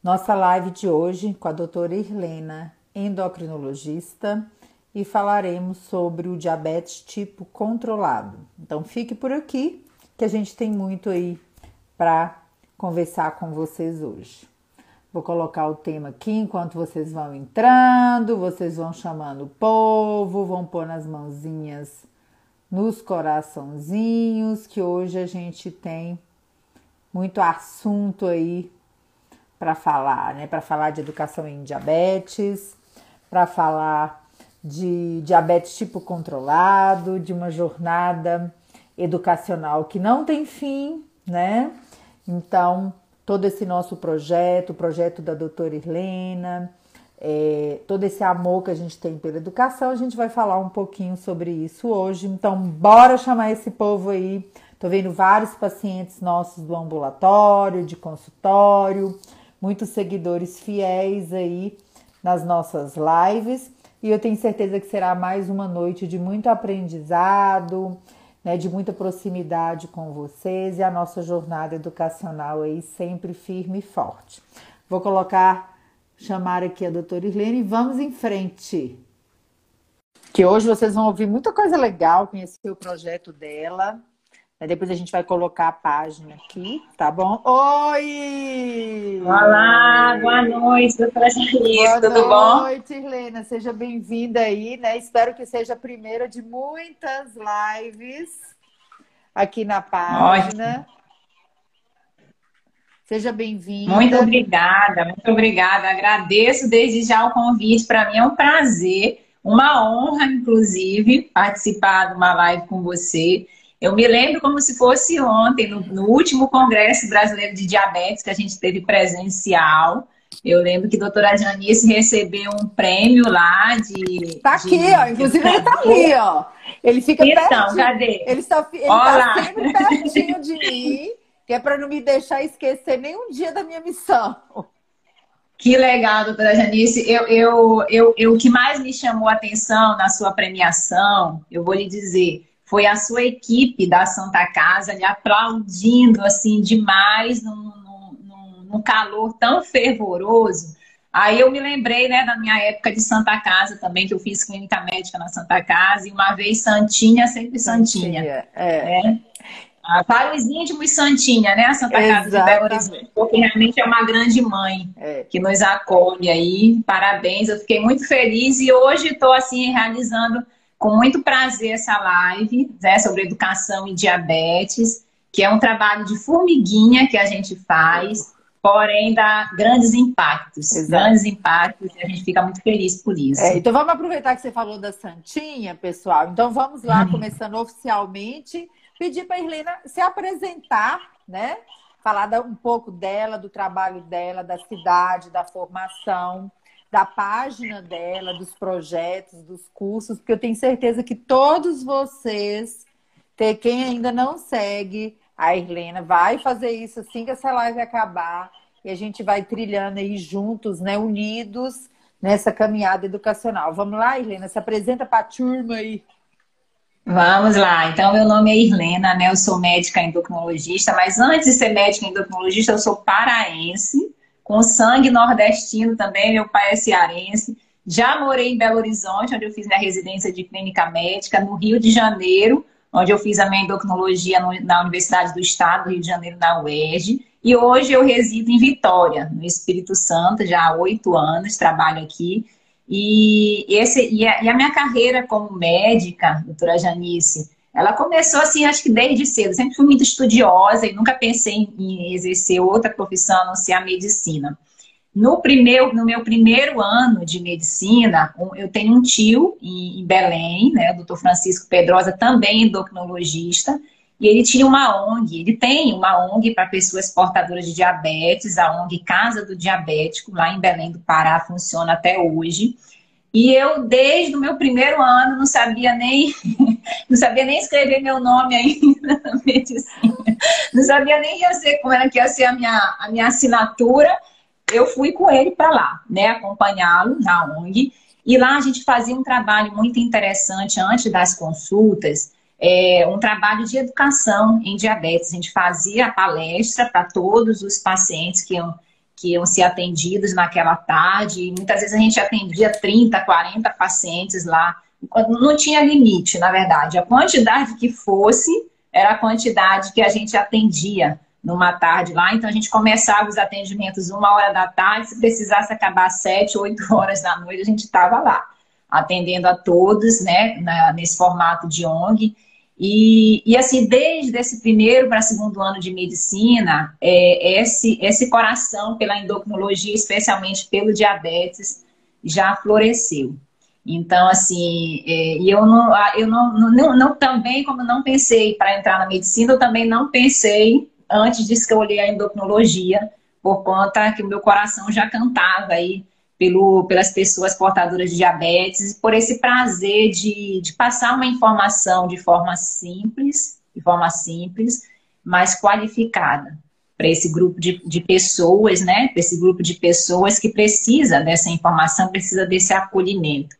Nossa live de hoje com a doutora Irlena, endocrinologista e falaremos sobre o diabetes tipo controlado. Então fique por aqui que a gente tem muito aí para conversar com vocês hoje. Vou colocar o tema aqui enquanto vocês vão entrando, vocês vão chamando o povo, vão pôr nas mãozinhas nos coraçãozinhos, que hoje a gente tem muito assunto aí para falar, né? Para falar de educação em diabetes, para falar de diabetes tipo controlado, de uma jornada educacional que não tem fim, né? Então, todo esse nosso projeto, o projeto da doutora Irlena, é, todo esse amor que a gente tem pela educação, a gente vai falar um pouquinho sobre isso hoje. Então, bora chamar esse povo aí. Tô vendo vários pacientes nossos do ambulatório, de consultório, muitos seguidores fiéis aí nas nossas lives e eu tenho certeza que será mais uma noite de muito aprendizado, né, de muita proximidade com vocês e a nossa jornada educacional aí sempre firme e forte. Vou colocar, chamar aqui a doutora Irlene e vamos em frente. Que hoje vocês vão ouvir muita coisa legal, conhecer o projeto dela. Depois a gente vai colocar a página aqui, tá bom? Oi! Olá, boa noite, doutora Janice, tudo bom? Boa noite, Helena, seja bem-vinda aí, né? Espero que seja a primeira de muitas lives aqui na página. Ótimo. Seja bem-vinda. Muito obrigada, muito obrigada. Agradeço desde já o convite. Para mim é um prazer, uma honra, inclusive, participar de uma live com você. Eu me lembro como se fosse ontem, no, no, último Congresso Brasileiro de Diabetes que a gente teve presencial. Eu lembro que a doutora Janice recebeu um prêmio lá de. Tá aqui, de, ó. Inclusive, ele tá ali, ó. Ele fica então, pertinho. cadê? Ele, está, ele tá sempre pertinho de mim, que é para não me deixar esquecer nenhum dia da minha missão. Que legal, doutora Janice. Eu, eu, eu, eu, o que mais me chamou a atenção na sua premiação, eu vou lhe dizer, foi a sua equipe da Santa Casa lhe aplaudindo assim demais num, num, num calor tão fervoroso. Aí eu me lembrei, né, da minha época de Santa Casa também, que eu fiz clínica médica na Santa Casa, e uma vez Santinha, sempre Santinha. Santinha é. é. Ah, para os íntimos, Santinha, né? A Santa Casa de Belo Horizonte, porque realmente é uma grande mãe é. que nos acolhe aí. Parabéns, eu fiquei muito feliz e hoje estou assim realizando com muito prazer essa live né, sobre educação e diabetes, que é um trabalho de formiguinha que a gente faz, porém dá grandes impactos. Exato. Grandes impactos e a gente fica muito feliz por isso. É, então vamos aproveitar que você falou da Santinha, pessoal. Então vamos lá, uhum. começando oficialmente, pedir para a Irlena se apresentar, né? Falar um pouco dela, do trabalho dela, da cidade, da formação da página dela, dos projetos, dos cursos, porque eu tenho certeza que todos vocês, quem ainda não segue a Irlena, vai fazer isso assim que essa live acabar e a gente vai trilhando aí juntos, né, unidos nessa caminhada educacional. Vamos lá, Irlena, se apresenta para a turma aí. Vamos lá. Então, meu nome é Irlena, né? Eu sou médica endocrinologista, mas antes de ser médica endocrinologista, eu sou paraense com sangue nordestino também, meu pai é cearense. Já morei em Belo Horizonte, onde eu fiz minha residência de clínica médica, no Rio de Janeiro, onde eu fiz a minha endocrinologia na Universidade do Estado do Rio de Janeiro, na UERJ. E hoje eu resido em Vitória, no Espírito Santo, já há oito anos, trabalho aqui. E, esse, e a, e a minha carreira como médica, doutora Janice, ela começou assim, acho que desde cedo. Sempre fui muito estudiosa e nunca pensei em exercer outra profissão a não ser a medicina. No, primeiro, no meu primeiro ano de medicina, eu tenho um tio em Belém, né, o doutor Francisco Pedrosa, também endocrinologista, e ele tinha uma ONG, ele tem uma ONG para pessoas portadoras de diabetes, a ONG Casa do Diabético, lá em Belém do Pará, funciona até hoje. E eu, desde o meu primeiro ano, não sabia nem, não sabia nem escrever meu nome ainda na medicina. Não sabia nem ia ser, como era que ia ser a minha, a minha assinatura. Eu fui com ele para lá, né, acompanhá-lo na ONG. E lá a gente fazia um trabalho muito interessante antes das consultas, é, um trabalho de educação em diabetes. A gente fazia a palestra para todos os pacientes que iam, que iam ser atendidos naquela tarde. E muitas vezes a gente atendia 30, 40 pacientes lá. Não tinha limite, na verdade. A quantidade que fosse era a quantidade que a gente atendia numa tarde lá. Então a gente começava os atendimentos uma hora da tarde. Se precisasse acabar sete, oito horas da noite, a gente estava lá atendendo a todos, né, na, nesse formato de ONG. E, e assim, desde esse primeiro para segundo ano de medicina, é, esse, esse coração pela endocrinologia, especialmente pelo diabetes, já floresceu. Então, assim, é, e eu não, eu não, não, não, também, como não pensei para entrar na medicina, eu também não pensei antes de escolher a endocrinologia, por conta que o meu coração já cantava aí pelo, pelas pessoas portadoras de diabetes, por esse prazer de, de passar uma informação de forma simples, de forma simples, mas qualificada para esse grupo de, de pessoas, né? Para esse grupo de pessoas que precisa dessa informação, precisa desse acolhimento.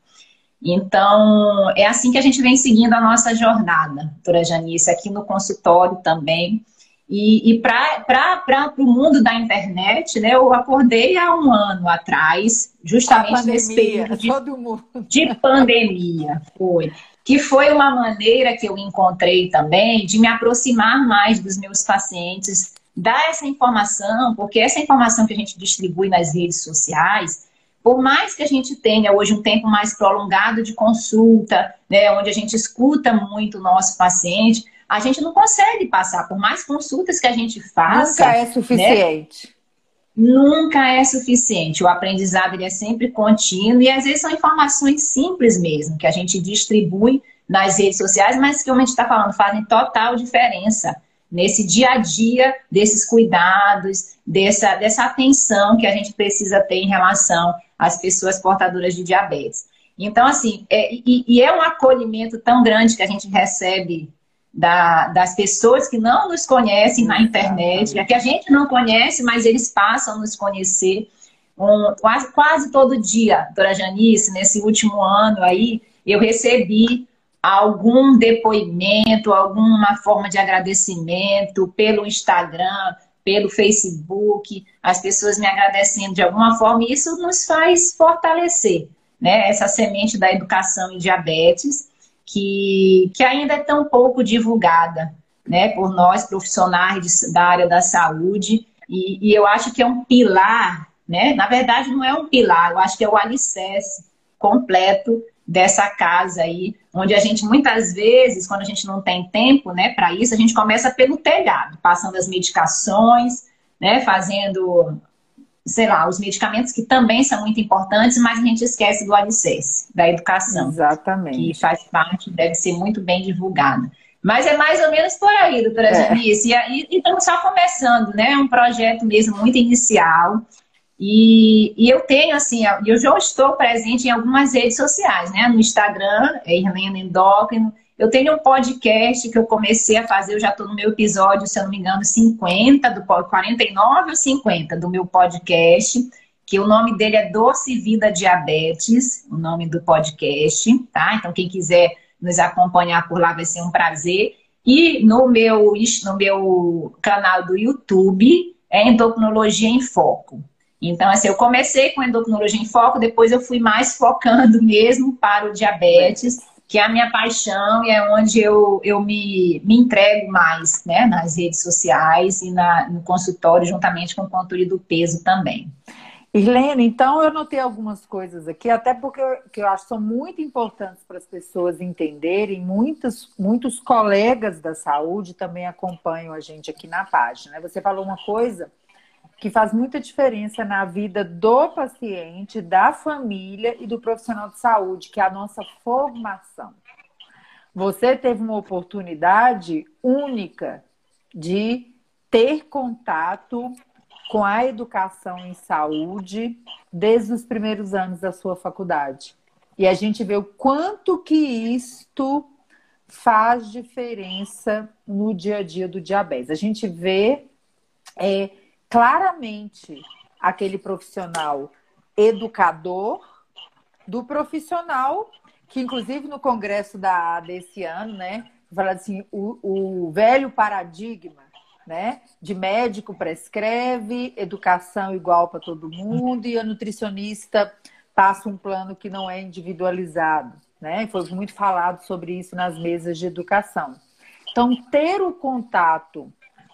Então, é assim que a gente vem seguindo a nossa jornada, doutora Janice, aqui no consultório também. E, e para o mundo da internet, né, eu acordei há um ano atrás, justamente pandemia, nesse período de, de pandemia, foi. Que foi uma maneira que eu encontrei também de me aproximar mais dos meus pacientes, dar essa informação, porque essa informação que a gente distribui nas redes sociais, por mais que a gente tenha hoje um tempo mais prolongado de consulta, né, onde a gente escuta muito o nosso paciente, a gente não consegue passar, por mais consultas que a gente faça. Nunca é né? suficiente. Né? Nunca é suficiente. O aprendizado ele é sempre contínuo e às vezes são informações simples mesmo, que a gente distribui nas redes sociais, mas que, como a gente está falando, fazem total diferença nesse dia a dia desses cuidados, dessa, dessa atenção que a gente precisa ter em relação às pessoas portadoras de diabetes. Então, assim, é, e, e é um acolhimento tão grande que a gente recebe da, das pessoas que não nos conhecem na internet, que a gente não conhece, mas eles passam a nos conhecer um, quase, quase todo dia, doutora Janice, nesse último ano aí, eu recebi algum depoimento, alguma forma de agradecimento pelo Instagram, pelo Facebook, as pessoas me agradecendo de alguma forma, e isso nos faz fortalecer, né? Essa semente da educação em diabetes que, que ainda é tão pouco divulgada né, por nós profissionais da área da saúde. E, e, eu acho que é um pilar, né? Na verdade, não é um pilar, eu acho que é o alicerce completo dessa casa aí, onde a gente muitas vezes, quando a gente não tem tempo, né, para isso, a gente começa pelo telhado, passando as medicações, né, fazendo sei lá, os medicamentos que também são muito importantes, mas a gente esquece do alicerce, da educação. Exatamente. Que faz parte, deve ser muito bem divulgada. Mas é mais ou menos por aí, doutora é. Janice. E, estamos só começando, né? É um projeto mesmo muito inicial. E, e, eu tenho, assim, eu já estou presente em algumas redes sociais, né? No Instagram, é Irlena Endócrino, eu tenho um podcast que eu comecei a fazer, eu já estou no meu episódio, se eu não me engano, 50, do 49 ou 50 do meu podcast, que o nome dele é Doce Vida Diabetes, o nome do podcast, tá? Então, quem quiser nos acompanhar por lá vai ser um prazer. E no meu, no meu canal do YouTube é Endocrinologia em Foco. Então, assim, eu comecei com endocrinologia em foco, depois eu fui mais focando mesmo para o diabetes que é a minha paixão e é onde eu, eu me, me entrego mais, né, nas redes sociais e na, no consultório, juntamente com o controle do peso também. Irlene, então eu notei algumas coisas aqui, até porque eu, que eu acho que são muito importantes para as pessoas entenderem. Muitos, muitos colegas da saúde também acompanham a gente aqui na página. Você falou uma coisa que faz muita diferença na vida do paciente, da família e do profissional de saúde, que é a nossa formação. você teve uma oportunidade única de ter contato com a educação em saúde desde os primeiros anos da sua faculdade. E a gente vê o quanto que isto faz diferença no dia a dia do diabetes. A gente vê é, claramente aquele profissional educador do profissional que, inclusive, no congresso da ADA esse ano, né, fala assim, o, o velho paradigma né? De médico prescreve, educação igual para todo mundo e a nutricionista passa um plano que não é individualizado, né? Foi muito falado sobre isso nas mesas de educação. Então, ter o contato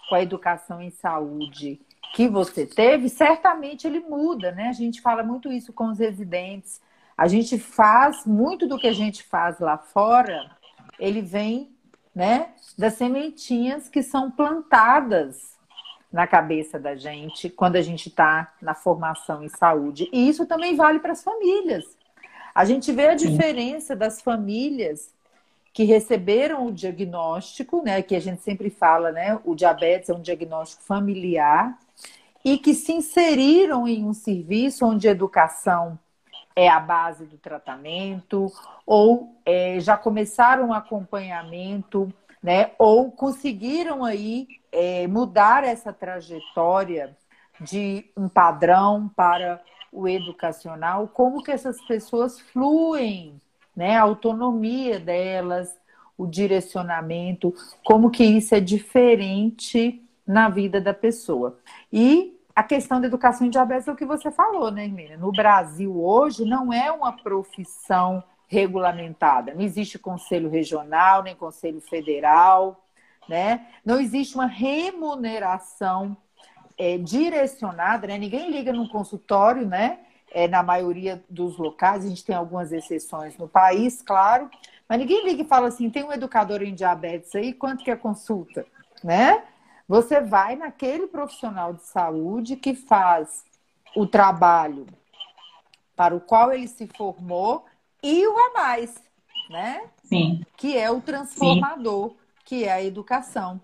com a educação em saúde que você teve, certamente ele muda, né? A gente fala muito isso com os residentes. A gente faz muito do que a gente faz lá fora, ele vem né, das sementinhas que são plantadas na cabeça da gente quando a gente está na formação em saúde. E isso também vale para as famílias. A gente vê a diferença das famílias que receberam o diagnóstico, né, que a gente sempre fala, né, o diabetes é um diagnóstico familiar, e que se inseriram em um serviço onde educação é a base do tratamento, ou é, já começaram um acompanhamento, né? Ou conseguiram aí é, mudar essa trajetória de um padrão para o educacional, como que essas pessoas fluem, né? A autonomia delas, o direcionamento, como que isso é diferente na vida da pessoa. E a questão da educação em diabetes é o que você falou, né, Hermínia? No Brasil hoje não é uma profissão regulamentada. Não existe conselho regional, nem conselho federal, né? Não existe uma remuneração é, direcionada, né? Ninguém liga num consultório, né? É, na maioria dos locais, a gente tem algumas exceções no país, claro, mas ninguém liga e fala assim, tem um educador em diabetes aí, quanto que é consulta, né? Você vai naquele profissional de saúde que faz o trabalho para o qual ele se formou e o a mais, né? Sim. Que é o transformador, Sim. que é a educação.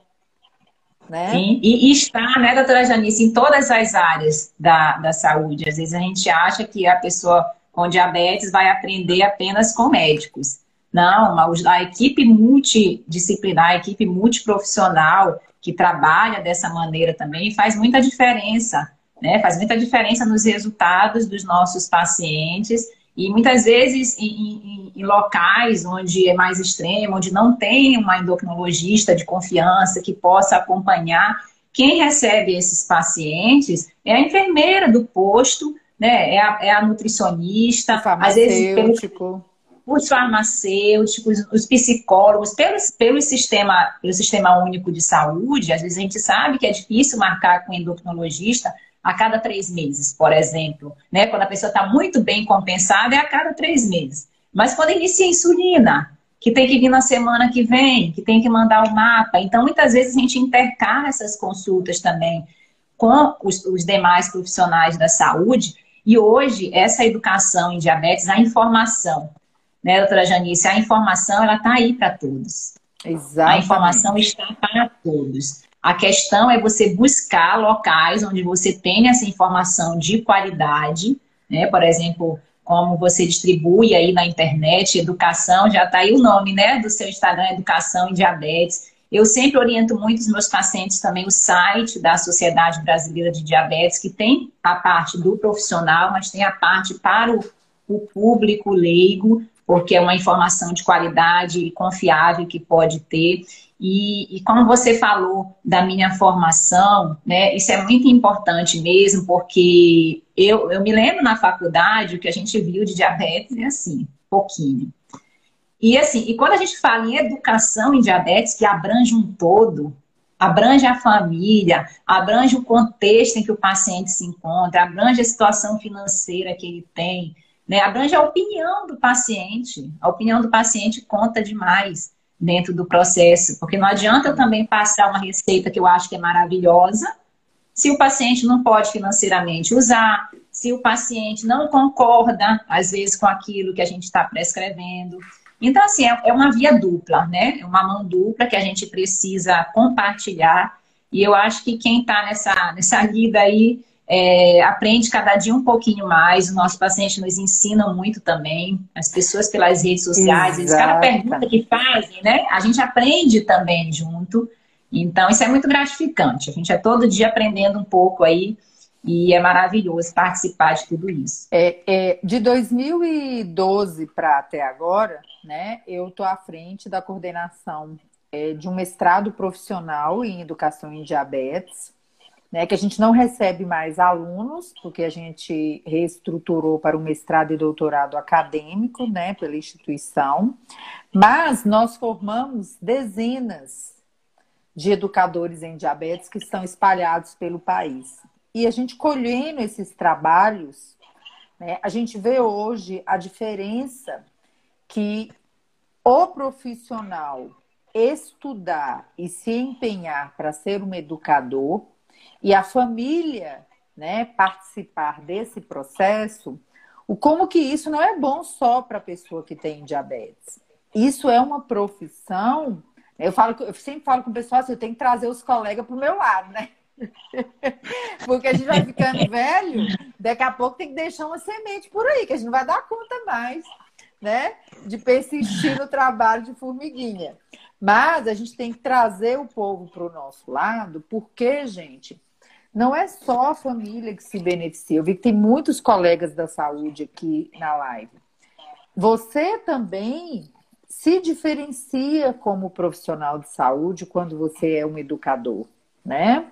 Né? Sim, e, e está, né, doutora Janice, em todas as áreas da, da saúde. Às vezes a gente acha que a pessoa com diabetes vai aprender apenas com médicos. Não, a equipe multidisciplinar, a equipe multiprofissional, que trabalha dessa maneira também faz muita diferença, né? Faz muita diferença nos resultados dos nossos pacientes e muitas vezes em, em, em, locais onde é mais extremo, onde não tem uma endocrinologista de confiança que possa acompanhar, quem recebe esses pacientes é a enfermeira do posto, né? É a, é a nutricionista, às vezes pelo, os farmacêuticos, os psicólogos, pelo, pelo, sistema, pelo sistema único de saúde, às vezes a gente sabe que é difícil marcar com endocrinologista a cada três meses, por exemplo. Né? Quando a pessoa está muito bem compensada, é a cada três meses. Mas quando inicia a insulina, que tem que vir na semana que vem, que tem que mandar o mapa. Então, muitas vezes a gente intercala essas consultas também com os, os demais profissionais da saúde. E hoje, essa educação em diabetes, a informação, né, doutora Janice? A informação, ela está aí para todos. Exatamente. A informação está para todos. A questão é você buscar locais onde você tenha essa informação de qualidade, né? Por exemplo, como você distribui aí na internet, educação, já está aí o nome, né, do seu Instagram, Educação em Diabetes. Eu sempre oriento muito os meus pacientes também o site da Sociedade Brasileira de Diabetes, que tem a parte do profissional, mas tem a parte para o, o público leigo, porque é uma informação de qualidade e confiável que pode ter. E, e, como você falou da minha formação, né, isso é muito importante mesmo, porque eu, eu me lembro na faculdade o que a gente viu de diabetes é assim, pouquinho. E assim, e quando a gente fala em educação em diabetes, que abrange um todo, abrange a família, abrange o contexto em que o paciente se encontra, abrange a situação financeira que ele tem, né? Abrange a opinião do paciente. A opinião do paciente conta demais dentro do processo, porque não adianta eu também passar uma receita que eu acho que é maravilhosa, se o paciente não pode financeiramente usar, se o paciente não concorda, às vezes, com aquilo que a gente está prescrevendo. Então, assim, é, é uma via dupla, né? É uma mão dupla que a gente precisa compartilhar. E eu acho que quem está nessa, nessa lida aí é, aprende cada dia um pouquinho mais. O nosso paciente nos ensina muito também. As pessoas pelas redes sociais, eles, cada pergunta que fazem, né? A gente aprende também junto. Então, isso é muito gratificante. A gente é todo dia aprendendo um pouco aí. E é maravilhoso participar de tudo isso. É, é de 2012 para até agora, né? Eu estou à frente da coordenação é, de um mestrado profissional em educação em diabetes né, que a gente não recebe mais alunos, porque a gente reestruturou para o mestrado e doutorado acadêmico, né, pela instituição, mas nós formamos dezenas de educadores em diabetes que estão espalhados pelo país. E a gente colhendo esses trabalhos, né, a gente vê hoje a diferença que o profissional estudar e se empenhar para ser um educador e a família né, participar desse processo, o como que isso não é bom só para a pessoa que tem diabetes. Isso é uma profissão. Eu falo, eu sempre falo com o pessoal assim, eu tenho que trazer os colegas para o meu lado, né? Porque a gente vai ficando velho, daqui a pouco tem que deixar uma semente por aí, que a gente não vai dar conta mais, né? De persistir no trabalho de formiguinha. Mas a gente tem que trazer o povo para o nosso lado, porque, gente, não é só a família que se beneficia. Eu vi que tem muitos colegas da saúde aqui na live. Você também se diferencia como profissional de saúde quando você é um educador, né?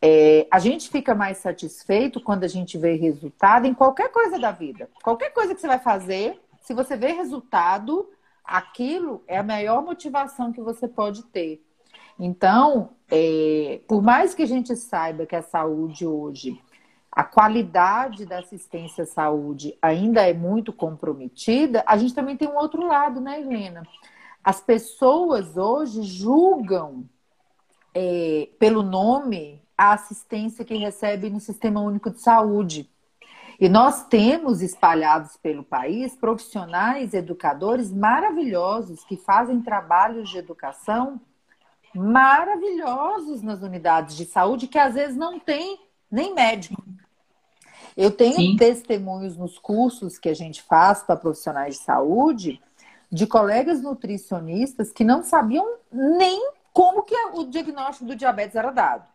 É, a gente fica mais satisfeito quando a gente vê resultado em qualquer coisa da vida. Qualquer coisa que você vai fazer, se você vê resultado, aquilo é a maior motivação que você pode ter. Então, é, por mais que a gente saiba que a saúde hoje, a qualidade da assistência à saúde ainda é muito comprometida, a gente também tem um outro lado, né, Helena? As pessoas hoje julgam é, pelo nome a assistência que recebe no Sistema Único de Saúde. E nós temos espalhados pelo país profissionais educadores maravilhosos que fazem trabalhos de educação maravilhosos nas unidades de saúde que às vezes não tem nem médico. Eu tenho Sim. testemunhos nos cursos que a gente faz para profissionais de saúde de colegas nutricionistas que não sabiam nem como que o diagnóstico do diabetes era dado.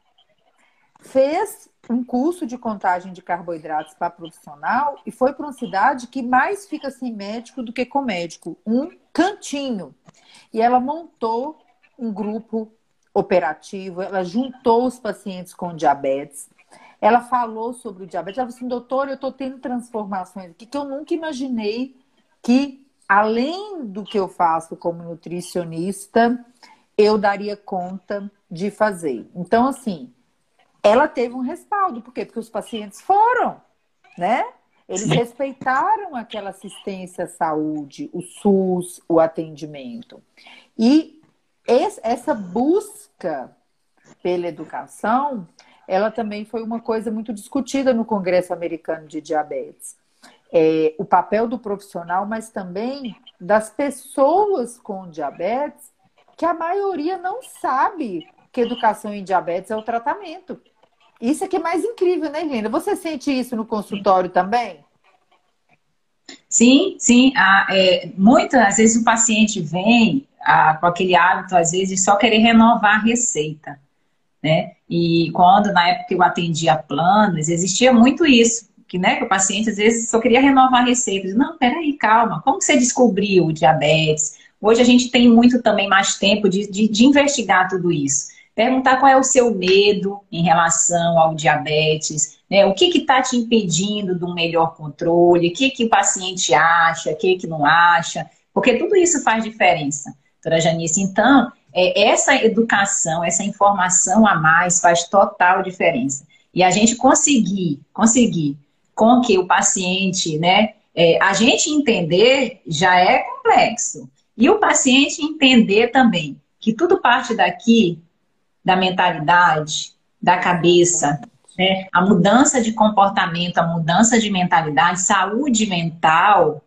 Fez um curso de contagem de carboidratos para profissional e foi para uma cidade que mais fica sem médico do que com médico, um cantinho. E ela montou um grupo operativo, ela juntou os pacientes com diabetes, ela falou sobre o diabetes, ela falou assim, doutor, eu estou tendo transformações aqui que eu nunca imaginei que, além do que eu faço como nutricionista, eu daria conta de fazer. Então, assim, ela teve um respaldo, por quê? Porque os pacientes foram, né? Eles Sim. respeitaram aquela assistência à saúde, o SUS, o atendimento. E essa busca pela educação, ela também foi uma coisa muito discutida no Congresso Americano de Diabetes. É, o papel do profissional, mas também das pessoas com diabetes, que a maioria não sabe que educação em diabetes é o tratamento. Isso é que é mais incrível, né, Helena? Você sente isso no consultório também? Sim, sim. Ah, é, muitas vezes o paciente vem a, com aquele hábito, às vezes, de só querer renovar a receita. Né? E quando, na época que eu atendia planos, existia muito isso, que, né, que o paciente, às vezes, só queria renovar a receita. Não, peraí, calma, como você descobriu o diabetes? Hoje a gente tem muito também mais tempo de, de, de investigar tudo isso. Perguntar qual é o seu medo em relação ao diabetes, né? o que está te impedindo de um melhor controle, o que, que o paciente acha, o que, que não acha, porque tudo isso faz diferença doutora Janice. Então, é, essa educação, essa informação a mais faz total diferença. E a gente conseguir, conseguir com que o paciente, né, é, a gente entender já é complexo. E o paciente entender também que tudo parte daqui, da mentalidade, da cabeça, né? A mudança de comportamento, a mudança de mentalidade, saúde mental,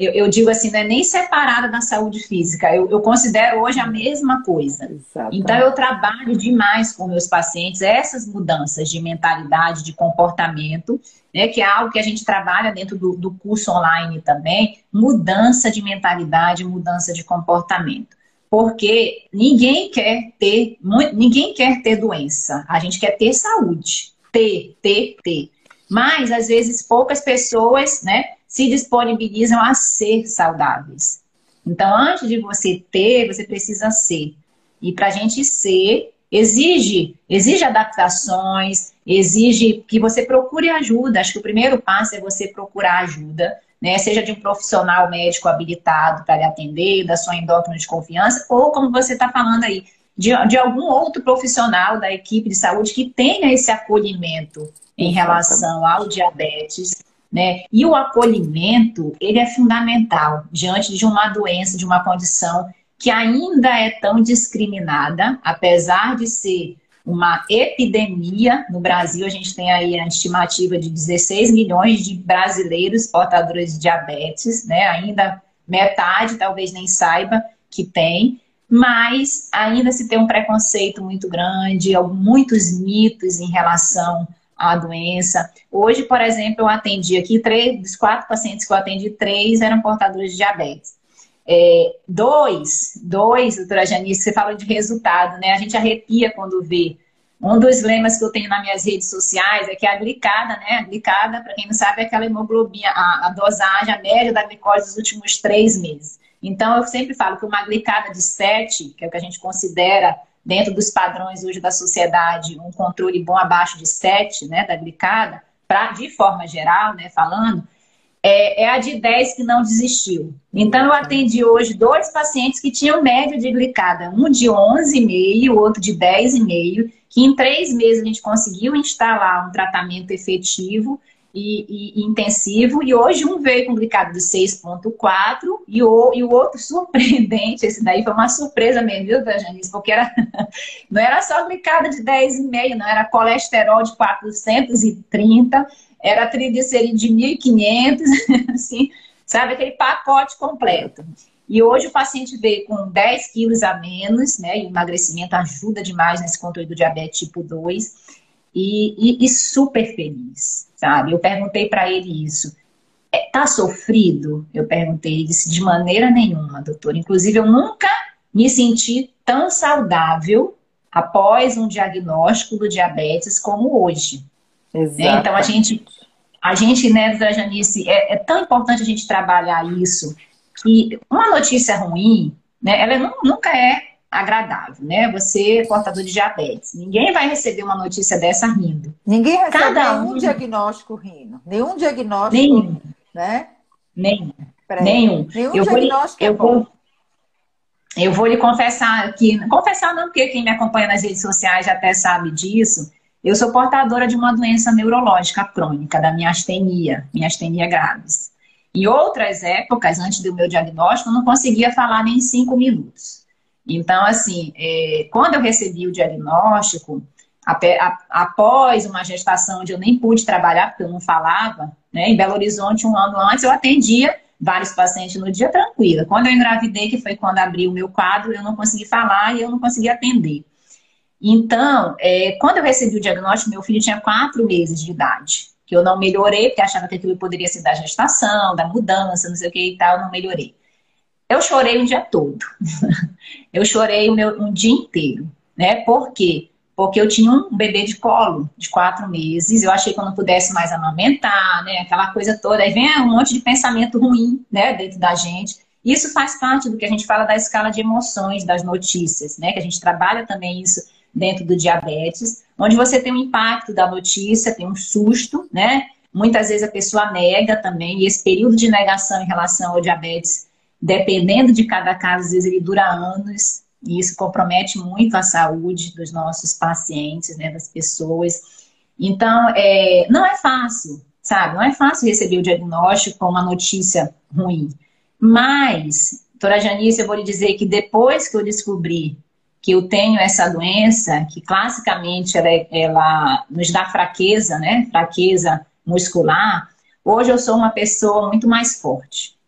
eu, eu, digo assim, não é nem separada da saúde física, eu, eu considero hoje a mesma coisa. Exatamente. Então, eu trabalho demais com meus pacientes essas mudanças de mentalidade, de comportamento, né, que é algo que a gente trabalha dentro do, do curso online também, mudança de mentalidade, mudança de comportamento. Porque ninguém quer ter, ninguém quer ter doença, a gente quer ter saúde. Ter, ter, ter. Mas, às vezes, poucas pessoas, né, se disponibilizam a ser saudáveis. Então, antes de você ter, você precisa ser. E para a gente ser, exige, exige adaptações, exige que você procure ajuda. Acho que o primeiro passo é você procurar ajuda, né? Seja de um profissional médico habilitado para lhe atender, da sua endócrina de confiança, ou como você está falando aí, de, de algum outro profissional da equipe de saúde que tenha esse acolhimento em relação ao diabetes né? E o acolhimento, ele é fundamental diante de uma doença, de uma condição que ainda é tão discriminada, apesar de ser uma epidemia. No Brasil, a gente tem aí a estimativa de 16 milhões de brasileiros portadores de diabetes, né? Ainda metade talvez nem saiba que tem, mas ainda se tem um preconceito muito grande, muitos mitos em relação a doença. Hoje, por exemplo, eu atendi aqui, três, dos quatro pacientes que eu atendi, três eram portadores de diabetes. É, dois, dois, doutora Janice, você fala de resultado, né? A gente arrepia quando vê. Um dos lemas que eu tenho nas minhas redes sociais é que a glicada, né? A glicada, para quem não sabe, é aquela hemoglobina, a, a dosagem, a média da glicose dos últimos três meses. Então, eu sempre falo que uma glicada de 7, que é o que a gente considera dentro dos padrões hoje da sociedade, um controle bom abaixo de 7, né, da glicada, pra, de forma geral, né, falando, é, é, a de 10 que não desistiu. Então, eu atendi hoje dois pacientes que tinham média de glicada, um de 11,5, o outro de 10,5, que em três meses a gente conseguiu instalar um tratamento efetivo e, e, intensivo, e hoje um veio com glicado de 6,4 e o, e o outro surpreendente, esse daí foi uma surpresa mesmo, viu, Janice? Porque era, não era só glicada de 10,5, não, era colesterol de 430, era triglicerídeo de 1.500, assim, sabe, aquele pacote completo. E hoje o paciente veio com 10 quilos a menos, né, e o emagrecimento ajuda demais nesse controle do diabetes tipo 2, e, e, e super feliz, sabe? Eu perguntei para ele isso. É, tá sofrido? Eu perguntei, ele disse, de maneira nenhuma, doutor. Inclusive, eu nunca me senti tão saudável após um diagnóstico do diabetes como hoje. Né? Então, a gente, a gente, né, doutora Janice, é, é, tão importante a gente trabalhar isso, que uma notícia ruim, né, ela nunca é agradável, né? Você é portador de diabetes. Ninguém vai receber uma notícia dessa rindo. Ninguém recebe Cada nenhum um... diagnóstico rindo. Nenhum diagnóstico, nenhum. né? Nenhum. Nenhum. Nenhum eu diagnóstico vou, é eu bom. Vou, eu vou lhe confessar que, confessar não, porque quem me acompanha nas redes sociais já até sabe disso. Eu sou portadora de uma doença neurológica crônica, da minha astenia, minha astenia graves. Em outras épocas, antes do meu diagnóstico, eu não conseguia falar nem cinco minutos. Então, assim, é, quando eu recebi o diagnóstico, após uma gestação onde eu nem pude trabalhar, porque eu não falava, né, em Belo Horizonte, um ano antes, eu atendia vários pacientes no dia tranquila. Quando eu engravidei, que foi quando abri o meu quadro, eu não consegui falar e eu não consegui atender. Então, é, quando eu recebi o diagnóstico, meu filho tinha quatro meses de idade. Que eu não melhorei, porque achava que aquilo poderia ser da gestação, da mudança, não sei o que e tal, eu não melhorei. Eu chorei um dia todo. eu chorei o meu, um dia inteiro. Né? Por quê? Porque eu tinha um bebê de colo de quatro meses, eu achei que eu não pudesse mais amamentar, né? Aquela coisa toda. Aí vem um monte de pensamento ruim, né, dentro da gente. Isso faz parte do que a gente fala da escala de emoções, das notícias, né? Que a gente trabalha também isso dentro do diabetes, onde você tem um impacto da notícia, tem um susto, né? Muitas vezes a pessoa nega também, e esse período de negação em relação ao diabetes dependendo de cada caso, às vezes ele dura anos, e isso compromete muito a saúde dos nossos pacientes, né, das pessoas. Então, é, não é fácil, sabe? Não é fácil receber o diagnóstico com uma notícia ruim. Mas, doutora Janice, eu vou lhe dizer que depois que eu descobri que eu tenho essa doença, que classicamente ela, ela nos dá fraqueza, né? Fraqueza muscular. Hoje eu sou uma pessoa muito mais forte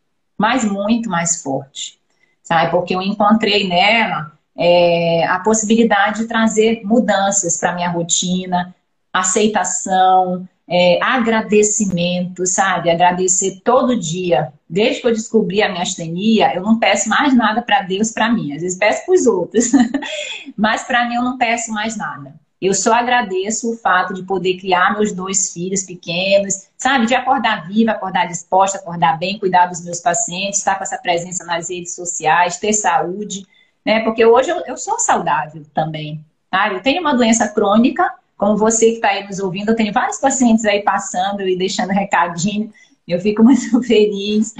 mas muito mais forte, sabe? Porque eu encontrei nela é, a possibilidade de trazer mudanças para minha rotina, aceitação, é, agradecimento, sabe? Agradecer todo dia. Desde que eu descobri a minha astenia, eu não peço mais nada para Deus para mim. Às vezes peço para os outros, mas para mim eu não peço mais nada. Eu só agradeço o fato de poder criar meus dois filhos pequenos, sabe? De acordar viva, acordar disposta, acordar bem, cuidar dos meus pacientes, estar com essa presença nas redes sociais, ter saúde, né? Porque hoje eu, eu sou saudável também. Eu tenho uma doença crônica, como você que está aí nos ouvindo, eu tenho vários pacientes aí passando e deixando recadinho. Eu fico muito feliz.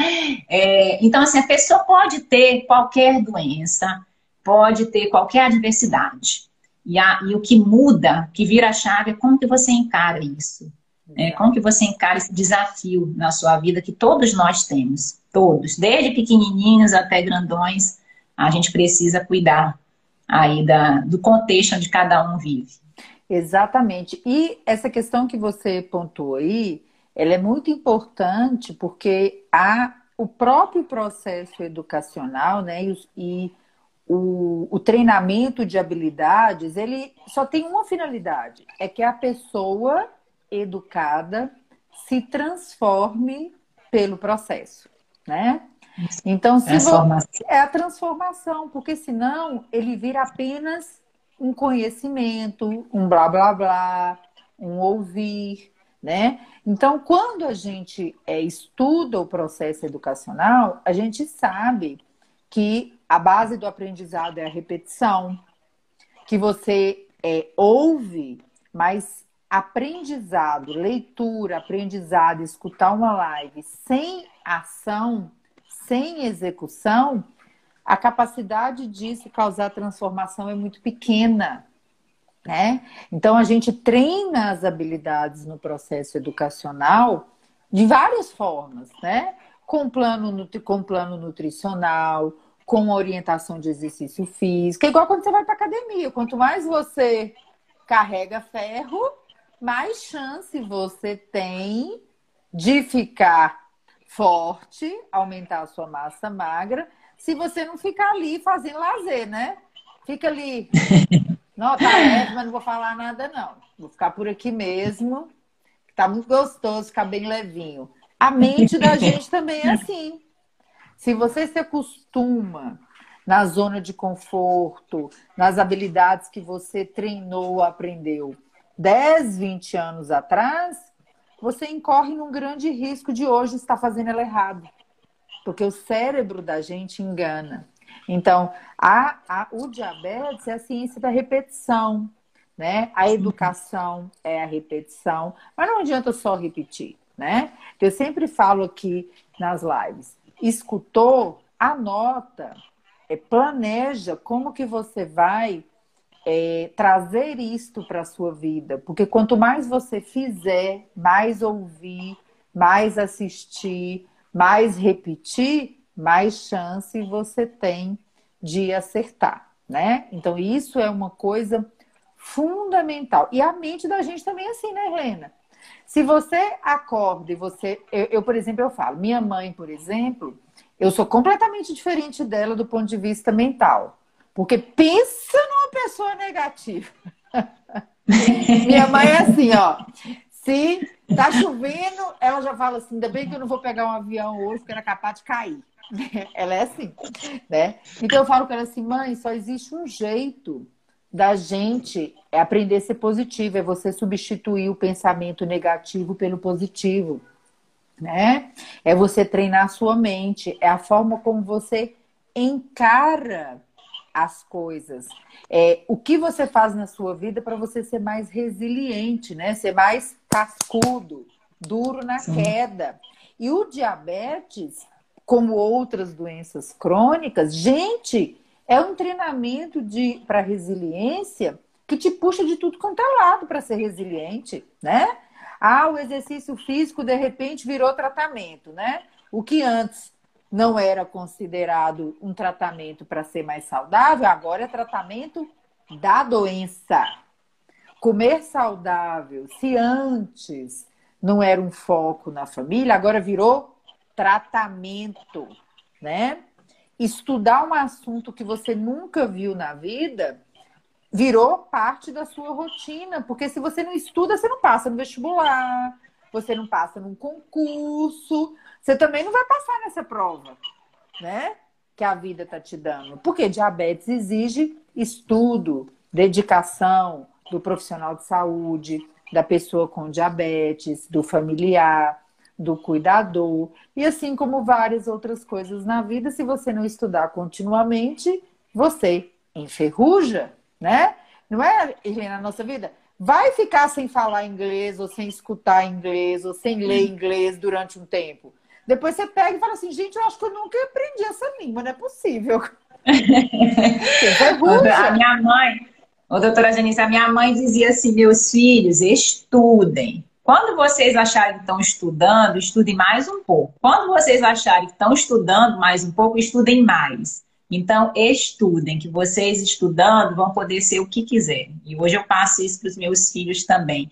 É, então, assim, a pessoa pode ter qualquer doença, pode ter qualquer adversidade. E, a, e o que muda, que vira a chave, é como que você encara isso. É, como que você encara esse desafio na sua vida que todos nós temos. Todos. Desde pequenininhos até grandões, a gente precisa cuidar aí da, do contexto onde cada um vive. Exatamente. E essa questão que você pontuou aí, ela é muito importante porque há o próprio processo educacional, né, e, e o, o, treinamento de habilidades, ele só tem uma finalidade, é que a pessoa educada se transforme pelo processo, né? Então, se é a transformação, porque senão ele vira apenas um conhecimento, um blá blá blá, um ouvir, né? Então, quando a gente é, estuda o processo educacional, a gente sabe que a base do aprendizado é a repetição, que você é, ouve, mas aprendizado, leitura, aprendizado, escutar uma live sem ação, sem execução, a capacidade disso causar transformação é muito pequena. Né? Então, a gente treina as habilidades no processo educacional de várias formas, né? Com plano, com plano nutricional, com orientação de exercício físico, é igual quando você vai para academia. Quanto mais você carrega ferro, mais chance você tem de ficar forte, aumentar a sua massa magra se você não ficar ali fazendo lazer, né? Fica ali. Não, tá leve, mas não vou falar nada, não. Vou ficar por aqui mesmo. Tá muito gostoso ficar bem levinho. A mente da gente também é assim. Se você se acostuma na zona de conforto, nas habilidades que você treinou, aprendeu 10, 20 anos atrás, você incorre num grande risco de hoje estar fazendo ela errado porque o cérebro da gente engana. Então, a, a, o diabetes é a ciência da repetição, né? A educação é a repetição, mas não adianta só repetir, né? Eu sempre falo aqui nas lives, escutou, anota, é, planeja como que você vai é, trazer isto para a sua vida, porque quanto mais você fizer, mais ouvir, mais assistir, mais repetir, mais chance você tem de acertar, né? Então, isso é uma coisa fundamental. E a mente da gente também é assim, né, Helena? Se você acorda e você. Eu, eu, por exemplo, eu falo, minha mãe, por exemplo, eu sou completamente diferente dela do ponto de vista mental. Porque pensa numa pessoa negativa. minha mãe é assim, ó. Se tá chovendo, ela já fala assim: ainda bem que eu não vou pegar um avião hoje, porque era capaz de cair. ela é assim, né? Então eu falo com ela assim: mãe, só existe um jeito da gente é aprender a ser positivo, é você substituir o pensamento negativo pelo positivo, né? É você treinar a sua mente, é a forma como você encara as coisas. É, o que você faz na sua vida para você ser mais resiliente, né? Ser mais cascudo, duro na Sim. queda. E o diabetes, como outras doenças crônicas, gente, é um treinamento para resiliência que te puxa de tudo quanto é lado para ser resiliente, né? Ah, o exercício físico de repente virou tratamento, né? O que antes não era considerado um tratamento para ser mais saudável, agora é tratamento da doença. Comer saudável, se antes não era um foco na família, agora virou tratamento. né? Estudar um assunto que você nunca viu na vida virou parte da sua rotina, porque se você não estuda, você não passa no vestibular, você não passa num concurso, você também não vai passar nessa prova, né? Que a vida tá te dando. Porque diabetes exige estudo, dedicação do profissional de saúde, da pessoa com diabetes, do familiar, do cuidador, e assim como várias outras coisas na vida, se você não estudar continuamente, você enferruja, né? Não é, Helena, na nossa vida? Vai ficar sem falar inglês, ou sem escutar inglês, ou sem ler inglês durante um tempo. Depois você pega e fala assim, gente, eu acho que eu nunca aprendi essa língua, não é possível. a minha mãe, ô, doutora Janice, a minha mãe dizia assim, meus filhos, estudem. Quando vocês acharem que estão estudando, estudem mais um pouco. Quando vocês acharem que estão estudando mais um pouco, estudem mais. Então, estudem, que vocês estudando vão poder ser o que quiserem. E hoje eu passo isso para os meus filhos também.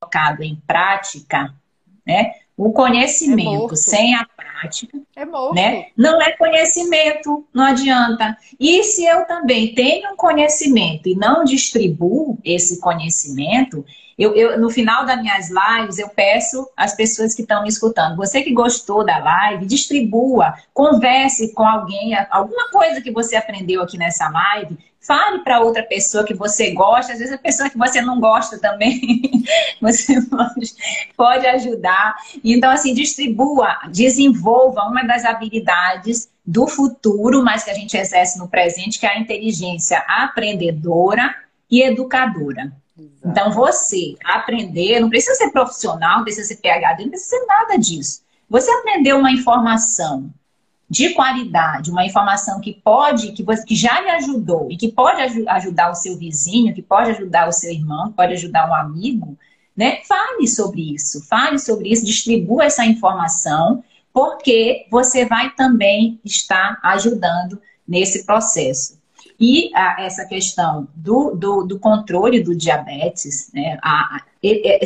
Colocado em prática, né? O conhecimento é sem a prática é né? não é conhecimento, não adianta. E se eu também tenho um conhecimento e não distribuo esse conhecimento, eu, eu, no final das minhas lives, eu peço às pessoas que estão me escutando, você que gostou da live, distribua, converse com alguém, alguma coisa que você aprendeu aqui nessa live, fale para outra pessoa que você gosta, às vezes a pessoa que você não gosta também, você pode, pode ajudar. Então, assim, distribua, desenvolva uma das habilidades do futuro, mas que a gente exerce no presente, que é a inteligência aprendedora e educadora. Então, você aprender, não precisa ser profissional, não precisa ser PHD, não precisa ser nada disso. Você aprendeu uma informação de qualidade, uma informação que pode, que, você, que já lhe ajudou e que pode ajudar o seu vizinho, que pode ajudar o seu irmão, que pode ajudar um amigo, né? Fale sobre isso, fale sobre isso, distribua essa informação, porque você vai também estar ajudando nesse processo. E a, essa questão do, do, do, controle do diabetes, né, a, a,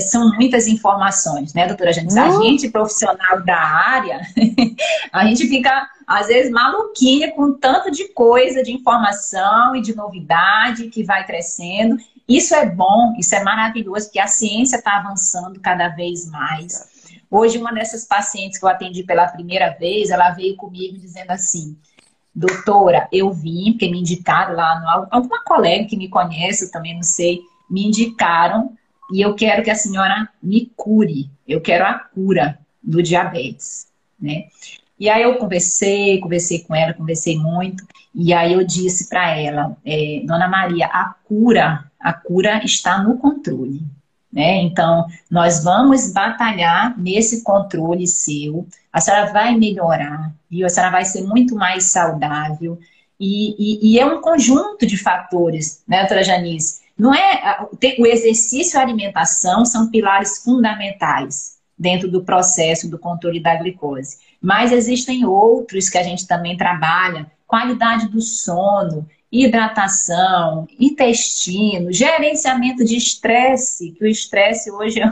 são muitas informações, né, doutora Janice? A uhum. gente, profissional da área, a gente fica, às vezes, maluquinha com tanto de coisa, de informação e de novidade que vai crescendo. Isso é bom, isso é maravilhoso, porque a ciência está avançando cada vez mais. Hoje, uma dessas pacientes que eu atendi pela primeira vez, ela veio comigo dizendo assim: doutora, eu vim, porque me indicaram lá, no, alguma colega que me conhece, eu também não sei, me indicaram e eu quero que a senhora me cure, eu quero a cura do diabetes, né? E aí eu conversei, conversei com ela, conversei muito, e aí eu disse para ela, é, Dona Maria, a cura, a cura está no controle, né? Então, nós vamos batalhar nesse controle seu. A senhora vai melhorar, viu? A senhora vai ser muito mais saudável. E, e, e é um conjunto de fatores, né, doutora Janice? Não é o exercício e a alimentação são pilares fundamentais dentro do processo do controle da glicose. Mas existem outros que a gente também trabalha, qualidade do sono, hidratação, intestino, gerenciamento de estresse, que o estresse hoje é,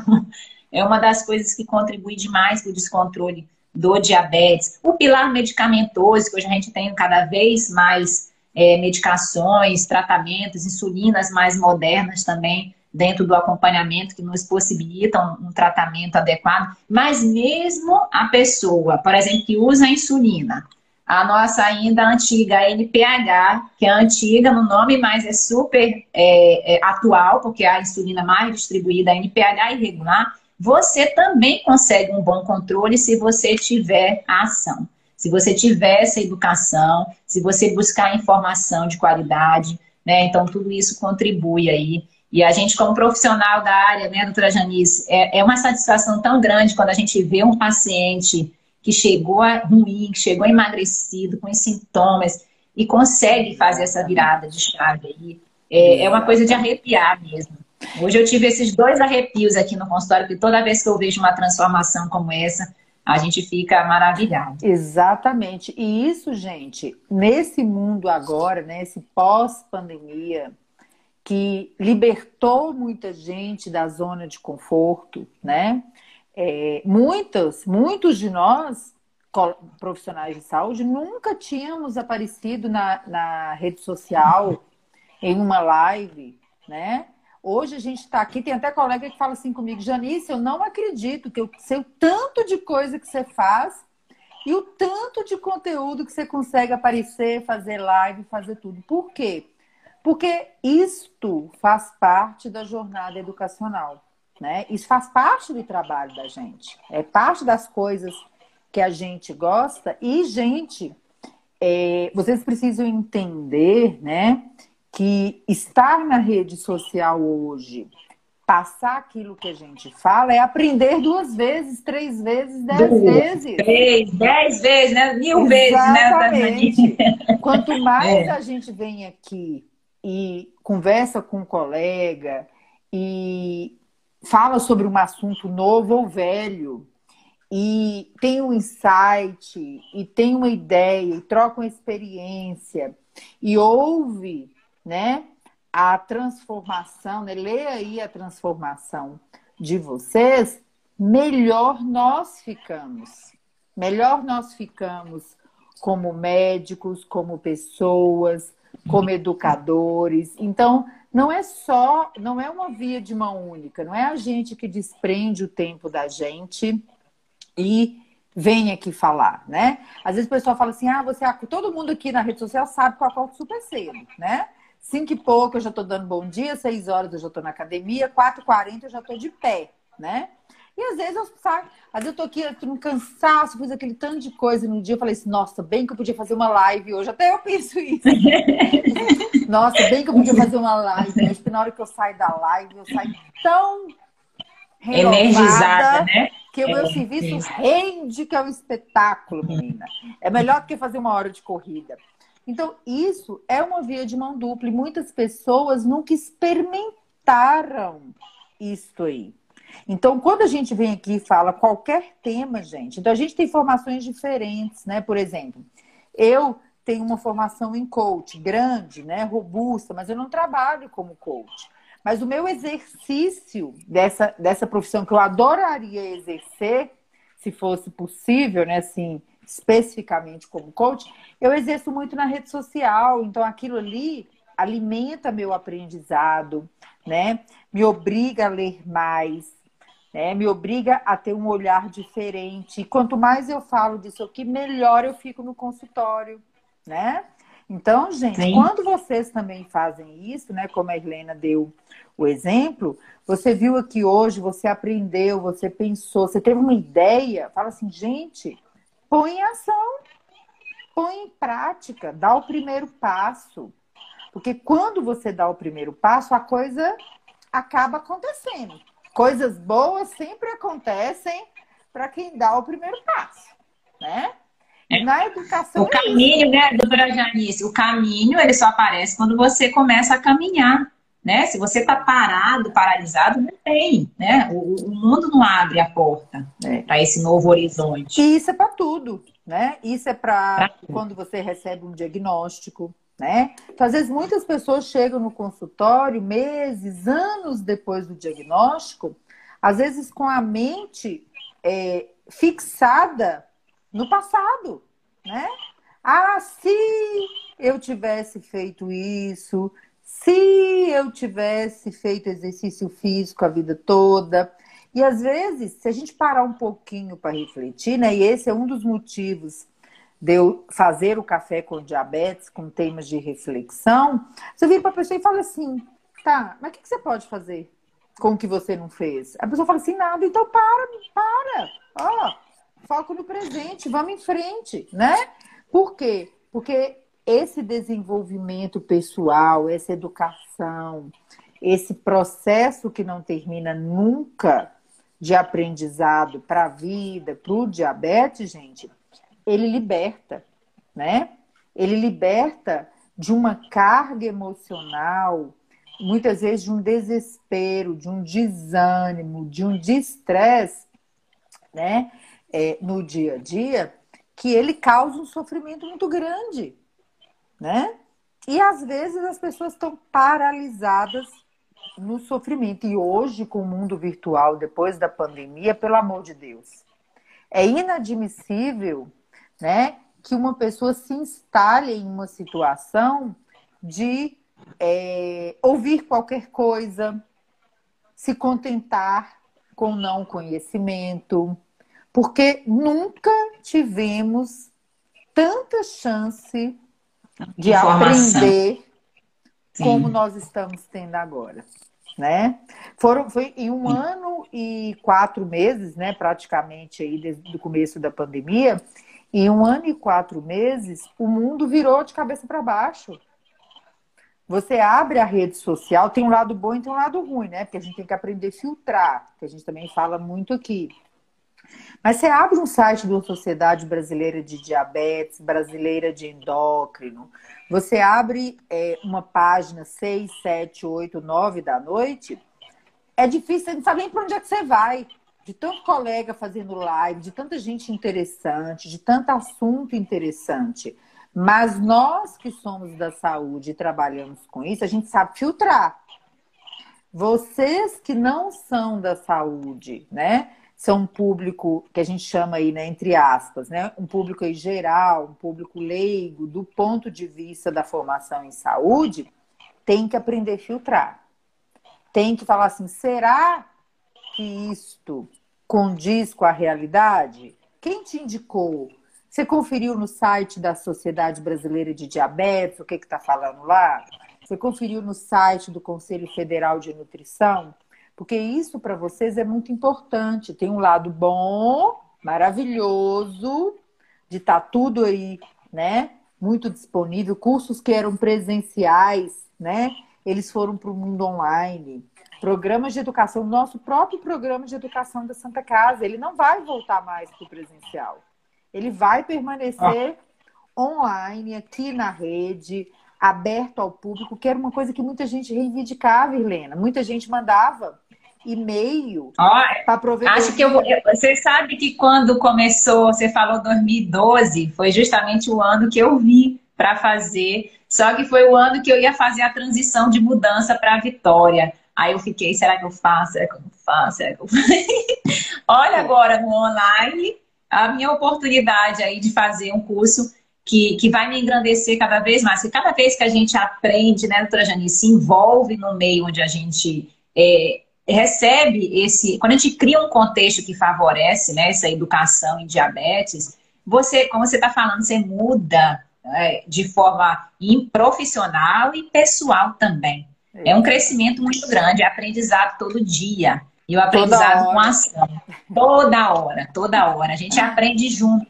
é uma das coisas que contribui demais para o descontrole do diabetes. O pilar medicamentoso, que hoje a gente tem cada vez mais é, medicações, tratamentos, insulinas mais modernas também dentro do acompanhamento que nos possibilitam um, tratamento adequado. Mas mesmo a pessoa, por exemplo, que usa a insulina, a nossa ainda antiga NPH, que é antiga no nome, mas é super é, é, atual, porque é a insulina mais distribuída, a NPH irregular, você também consegue um bom controle se você tiver a ação. Se você tiver essa educação, se você buscar informação de qualidade, né? Então, tudo isso contribui aí. E a gente, como profissional da área, né, doutora Janice, é, é uma satisfação tão grande quando a gente vê um paciente que chegou ruim, que chegou emagrecido, com os sintomas, e consegue fazer essa virada de chave aí. É, é uma coisa de arrepiar mesmo. Hoje eu tive esses dois arrepios aqui no consultório, porque toda vez que eu vejo uma transformação como essa, a gente fica maravilhado. Exatamente. E isso, gente, nesse mundo agora, nesse pós-pandemia, que libertou muita gente da zona de conforto, né? é, muitos, muitos de nós, profissionais de saúde, nunca tínhamos aparecido na, na rede social, em uma live, né? Hoje a gente está aqui, tem até colega que fala assim comigo, Janice, eu não acredito que eu sei o tanto de coisa que você faz e o tanto de conteúdo que você consegue aparecer, fazer live, fazer tudo. Por quê? Porque isto faz parte da jornada educacional. Né? Isso faz parte do trabalho da gente. É parte das coisas que a gente gosta. E, gente, é, vocês precisam entender né, que estar na rede social hoje, passar aquilo que a gente fala, é aprender duas vezes, três vezes, dez duas, vezes. Três, dez vezes, né? Mil Exatamente. vezes, né? Quanto mais é. a gente vem aqui e conversa com um colega e fala sobre um assunto novo ou velho e tem um insight e tem uma ideia e troca uma experiência e ouve, né, a transformação, né, lê aí a transformação de vocês, melhor nós ficamos. Melhor nós ficamos como médicos, como pessoas, como educadores. Então, não é só, não é uma via de mão única, não é a gente que desprende o tempo da gente e vem aqui falar, né? Às vezes o pessoal fala assim: ah, você, todo mundo aqui na rede social sabe que eu acordo super cedo, né? Cinco e pouco eu já estou dando bom dia, seis horas eu já estou na academia, quatro e quarenta eu já estou de pé, né? E às vezes eu saio, às vezes eu tô aqui tô um cansaço, fiz aquele tanto de coisa no dia, eu falei assim, nossa, bem que eu podia fazer uma live hoje. Até eu penso isso. nossa, bem que eu podia fazer uma live hoje, na hora que eu saio da live, eu saio tão energizada, né? Que o meu é, serviço é. rende, que é um espetáculo, menina. É melhor do que fazer uma hora de corrida. Então, isso é uma via de mão dupla e muitas pessoas nunca experimentaram isso aí. Então, quando a gente vem aqui e fala qualquer tema, gente, então a gente tem formações diferentes, né? Por exemplo, eu tenho uma formação em coach grande, né? Robusta, mas eu não trabalho como coach. Mas o meu exercício dessa, dessa profissão que eu adoraria exercer, se fosse possível, né? Assim, especificamente como coach, eu exerço muito na rede social. Então, aquilo ali alimenta meu aprendizado, né? Me obriga a ler mais, né? Me obriga a ter um olhar diferente. E quanto mais eu falo disso aqui, melhor eu fico no consultório, né? Então, gente, Sim. quando vocês também fazem isso, né? Como a Helena deu o exemplo, você viu aqui hoje, você aprendeu, você pensou, você teve uma ideia, fala assim, gente, põe em ação, põe em prática, dá o primeiro passo. Porque quando você dá o primeiro passo, a coisa acaba acontecendo coisas boas sempre acontecem para quem dá o primeiro passo, né? É. Na educação. O é caminho, isso. né, doutora Janice? O caminho ele só aparece quando você começa a caminhar. Né? Se você está parado, paralisado, não tem, né? O, o, mundo não abre a porta é. para esse novo horizonte. E isso é para tudo, né? Isso é para quando você recebe um diagnóstico, né? Então, às vezes, muitas pessoas chegam no consultório meses, anos depois do diagnóstico, às vezes com a mente é, fixada no passado, né? Ah, se eu tivesse feito isso, se eu tivesse feito exercício físico a vida toda. E às vezes, se a gente parar um pouquinho para refletir, né? E esse é um dos motivos de eu fazer o café com diabetes, com temas de reflexão, você vira para a pessoa e fala assim: tá, mas o que, que você pode fazer com o que você não fez? A pessoa fala assim: nada, então para, para, ó, foco no presente, vamos em frente, né? Por quê? Porque esse desenvolvimento pessoal, essa educação, esse processo que não termina nunca de aprendizado para a vida, para o diabetes, gente, ele liberta, né? Ele liberta de uma carga emocional, muitas vezes de um desespero, de um desânimo, de um distresse, né? É, no dia a dia, que ele causa um sofrimento muito grande, né? E às vezes as pessoas estão paralisadas no sofrimento. E hoje, com o mundo virtual, depois da pandemia, pelo amor de Deus, é inadmissível né, que uma pessoa se instale em uma situação de é, ouvir qualquer coisa, se contentar com não conhecimento, porque nunca tivemos tanta chance de Informação. aprender Sim. como nós estamos tendo agora. Né? Foram, foi em um Sim. ano e quatro meses, né, praticamente aí desde o começo da pandemia, em um ano e quatro meses, o mundo virou de cabeça para baixo. Você abre a rede social, tem um lado bom e tem um lado ruim, né? Porque a gente tem que aprender a filtrar, que a gente também fala muito aqui. Mas você abre um site da Sociedade Brasileira de Diabetes, Brasileira de Endócrino, você abre é, uma página 6, 7, 8, 9 da noite, é difícil, você não sabe nem para onde é que você vai. De tanto colega fazendo live, de tanta gente interessante, de tanto assunto interessante. Mas nós que somos da saúde e trabalhamos com isso, a gente sabe filtrar. Vocês que não são da saúde, né? São um público que a gente chama aí, né, entre aspas, né, um público em geral, um público leigo, do ponto de vista da formação em saúde, tem que aprender a filtrar. Tem que falar assim, será que isto condiz com a realidade? Quem te indicou? Você conferiu no site da Sociedade Brasileira de Diabetes o que está falando lá? Você conferiu no site do Conselho Federal de Nutrição? Porque isso para vocês é muito importante. Tem um lado bom, maravilhoso, de estar tá tudo aí, né? Muito disponível. Cursos que eram presenciais, né? Eles foram para o mundo online. Programas de educação, nosso próprio programa de educação da Santa Casa, ele não vai voltar mais para o presencial. Ele vai permanecer ah. online, aqui na rede, aberto ao público, que era uma coisa que muita gente reivindicava, Helena. Muita gente mandava e-mail para aproveitar. Acho que eu, você sabe que quando começou, você falou 2012, foi justamente o ano que eu vi para fazer. Só que foi o ano que eu ia fazer a transição de mudança para a Vitória. Aí eu fiquei, será que eu faço? Será que eu faço? Será que eu faço? Olha agora no online a minha oportunidade aí de fazer um curso que, que vai me engrandecer cada vez mais. Porque cada vez que a gente aprende, né, doutora Janice, se envolve no meio onde a gente é, recebe esse. Quando a gente cria um contexto que favorece né, essa educação em diabetes, você, como você está falando, você muda é, de forma profissional e pessoal também. É um crescimento muito grande, é aprendizado todo dia. E o aprendizado com ação. Toda hora, toda hora. A gente aprende junto.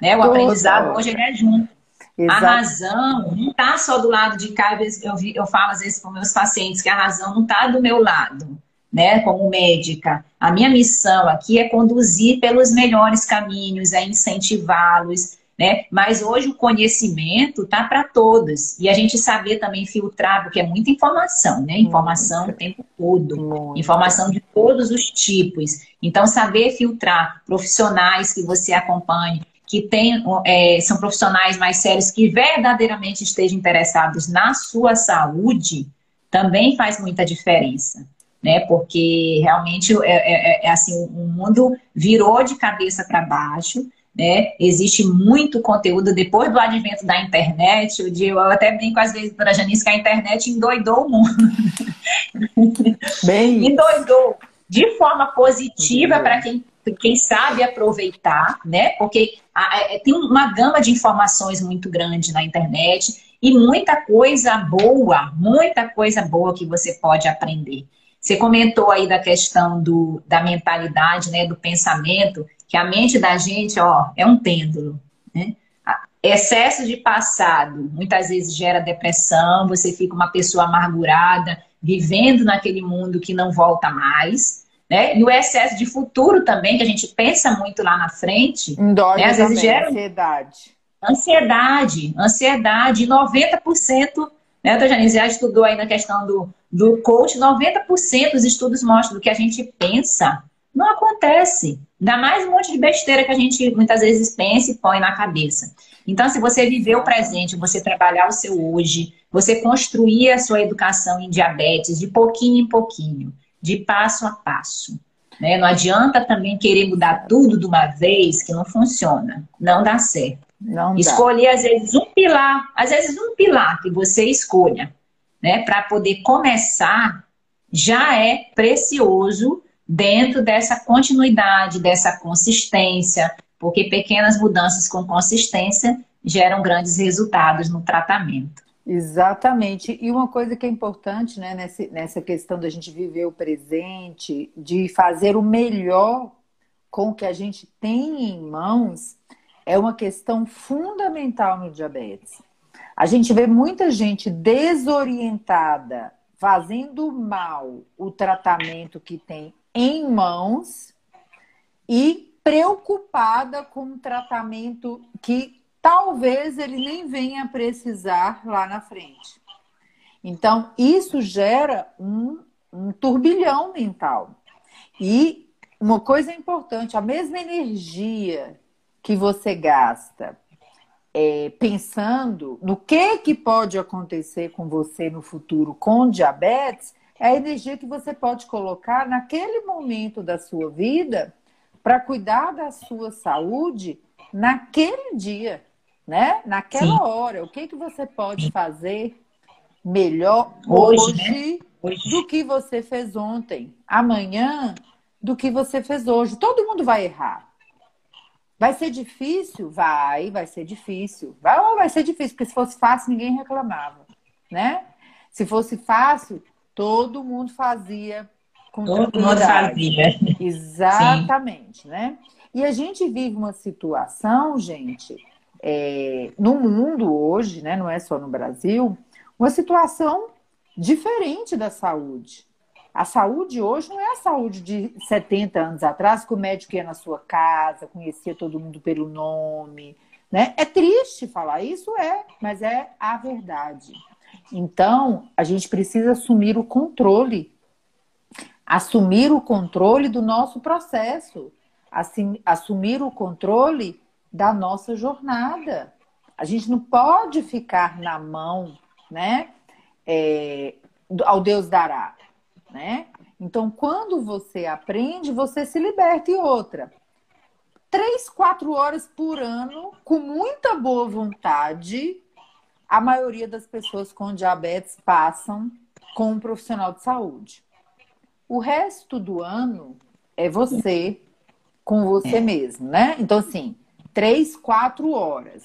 Né? O toda aprendizado hora. hoje é junto. Exato. A razão não está só do lado de cá. Eu, eu falo às vezes com meus pacientes que a razão não está do meu lado né, como médica, a minha missão aqui é conduzir pelos melhores caminhos, é incentivá-los, né? Mas hoje o conhecimento tá para todos e a gente saber também filtrar, porque é muita informação, né? Informação o tempo todo, informação de todos os tipos. Então saber filtrar profissionais que você acompanhe, que tem, é, são profissionais mais sérios que verdadeiramente estejam interessados na sua saúde, também faz muita diferença né? Porque realmente é, é, é assim, o mundo virou de cabeça para baixo. Né? Existe muito conteúdo depois do advento da internet. Eu, digo, eu até brinco às vezes para a Janice que a internet endoidou o mundo. Bem endoidou de forma positiva para quem, quem sabe aproveitar, né? Porque a, a, é, tem uma gama de informações muito grande na internet e muita coisa boa, muita coisa boa que você pode aprender. Você comentou aí da questão do, da mentalidade, né, do pensamento, que a mente da gente, ó, é um pêndulo, né? Excesso de passado muitas vezes gera depressão, você fica uma pessoa amargurada, vivendo naquele mundo que não volta mais, né? E o excesso de futuro também, que a gente pensa muito lá na frente, né? às vezes gera ansiedade. Ansiedade, ansiedade, 90% né, a Janice já estudou aí na questão do, do coach, 90% dos estudos mostram que a gente pensa não acontece. Ainda mais um monte de besteira que a gente muitas vezes pensa e põe na cabeça. Então, se você viver o presente, você trabalhar o seu hoje, você construir a sua educação em diabetes de pouquinho em pouquinho, de passo a passo. Né? Não adianta também querer mudar tudo de uma vez, que não funciona, não dá certo. Não Escolher, às vezes, um pilar, às vezes um pilar que você escolha, né, para poder começar, já é precioso dentro dessa continuidade, dessa consistência, porque pequenas mudanças com consistência geram grandes resultados no tratamento. Exatamente. E uma coisa que é importante né, nessa, nessa questão da gente viver o presente, de fazer o melhor com o que a gente tem em mãos, é uma questão fundamental no diabetes. A gente vê muita gente desorientada, fazendo mal o tratamento que tem em mãos e preocupada com o tratamento que talvez ele nem venha precisar lá na frente. Então, isso gera um, um turbilhão mental. E uma coisa importante: a mesma energia que você gasta é, pensando no que, que pode acontecer com você no futuro com diabetes, é a energia que você pode colocar naquele momento da sua vida para cuidar da sua saúde naquele dia né? Naquela Sim. hora, o que, que você pode fazer melhor hoje, hoje, né? hoje, do que você fez ontem, amanhã do que você fez hoje. Todo mundo vai errar. Vai ser difícil? Vai, vai ser difícil. Vai, vai ser difícil, porque se fosse fácil, ninguém reclamava, né? Se fosse fácil, todo mundo fazia com todo mundo fazia. Exatamente, Sim. né? E a gente vive uma situação, gente, é, no mundo hoje, né, não é só no Brasil, uma situação diferente da saúde. A saúde hoje não é a saúde de 70 anos atrás, que o médico ia na sua casa, conhecia todo mundo pelo nome. Né? É triste falar isso, é, mas é a verdade. Então, a gente precisa assumir o controle. Assumir o controle do nosso processo. Assumir o controle da nossa jornada. A gente não pode ficar na mão, né? É, ao Deus dará, né? Então, quando você aprende, você se liberta. E outra, três, quatro horas por ano, com muita boa vontade, a maioria das pessoas com diabetes passam com um profissional de saúde. O resto do ano é você com você é. mesmo, né? Então, assim, três, quatro horas.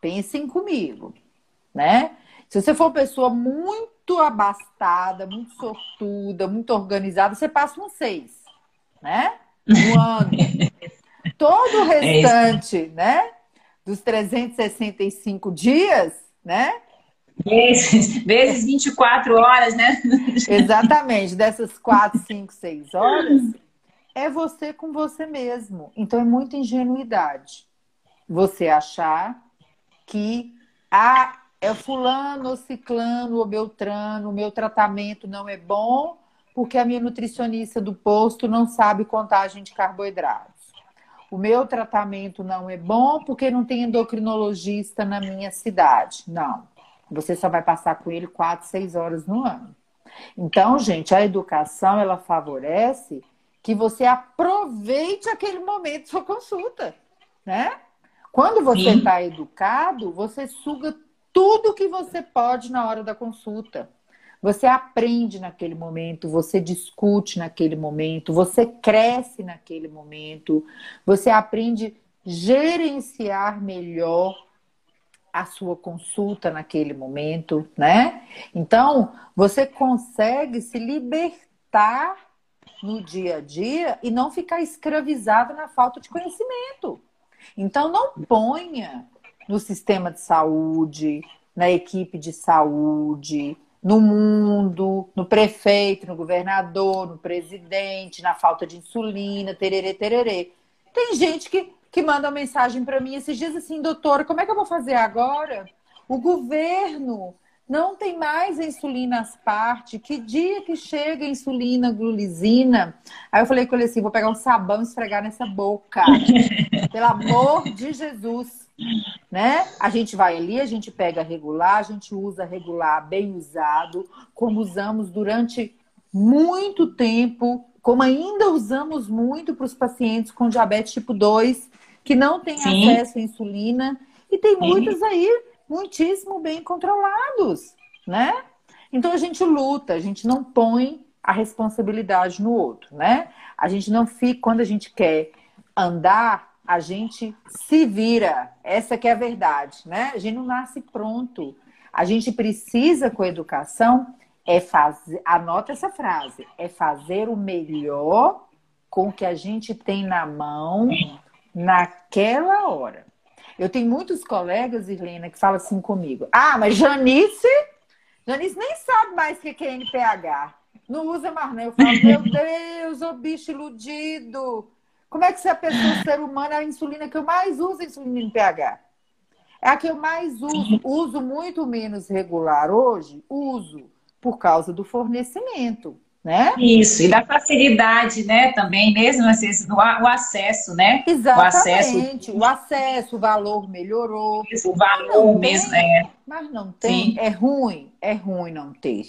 Pensem comigo, né? Se você for uma pessoa muito abastada, muito sortuda, muito organizada, você passa um seis, né? Um ano. Todo o é restante, é né? Dos 365 dias, né? Vezes, vezes 24 horas, né? Exatamente. Dessas 4, 5, 6 horas, é você com você mesmo. Então é muita ingenuidade você achar que ah, é fulano, ciclano, ou beltrano, o meu tratamento não é bom porque a minha nutricionista do posto não sabe contagem de carboidratos. O meu tratamento não é bom porque não tem endocrinologista na minha cidade. Não. Você só vai passar com ele quatro, seis horas no ano. Então, gente, a educação ela favorece que você aproveite aquele momento de sua consulta, né? Quando você está educado, você suga tudo que você pode na hora da consulta. Você aprende naquele momento, você discute naquele momento, você cresce naquele momento, você aprende gerenciar melhor a sua consulta naquele momento, né? Então, você consegue se libertar no dia a dia e não ficar escravizado na falta de conhecimento. Então, não ponha no sistema de saúde, na equipe de saúde, no mundo, no prefeito, no governador, no presidente, na falta de insulina, tererê, tererê. Tem gente que, que manda uma mensagem para mim esses dias assim, doutora, como é que eu vou fazer agora? O governo não tem mais insulina parte. Que dia que chega a insulina glulizina? Aí eu falei com ele assim: vou pegar um sabão e esfregar nessa boca. Pelo amor de Jesus. Né? A gente vai ali, a gente pega regular, a gente usa regular bem usado, como usamos durante muito tempo, como ainda usamos muito para os pacientes com diabetes tipo 2, que não têm Sim. acesso à insulina, e tem muitos aí muitíssimo bem controlados, né? Então a gente luta, a gente não põe a responsabilidade no outro, né? A gente não fica, quando a gente quer andar, a gente se vira. Essa que é a verdade, né? A gente não nasce pronto. A gente precisa, com a educação, é fazer, anota essa frase, é fazer o melhor com o que a gente tem na mão naquela hora. Eu tenho muitos colegas, Irlena, que falam assim comigo: Ah, mas Janice, Janice nem sabe mais o que é NPH. Não usa mais, né? Eu falo, meu Deus, ô bicho iludido. Como é que se a pessoa, ser humano, é a insulina que eu mais uso, a insulina NPH? É a que eu mais uso. Uso muito menos regular hoje? Uso, por causa do fornecimento né? Isso, e da facilidade, né, também, mesmo assim, o acesso, né? Exatamente, o acesso, o, acesso, o valor melhorou. Isso, o valor mesmo, tem, é. Mas não tem, Sim. é ruim, é ruim não ter,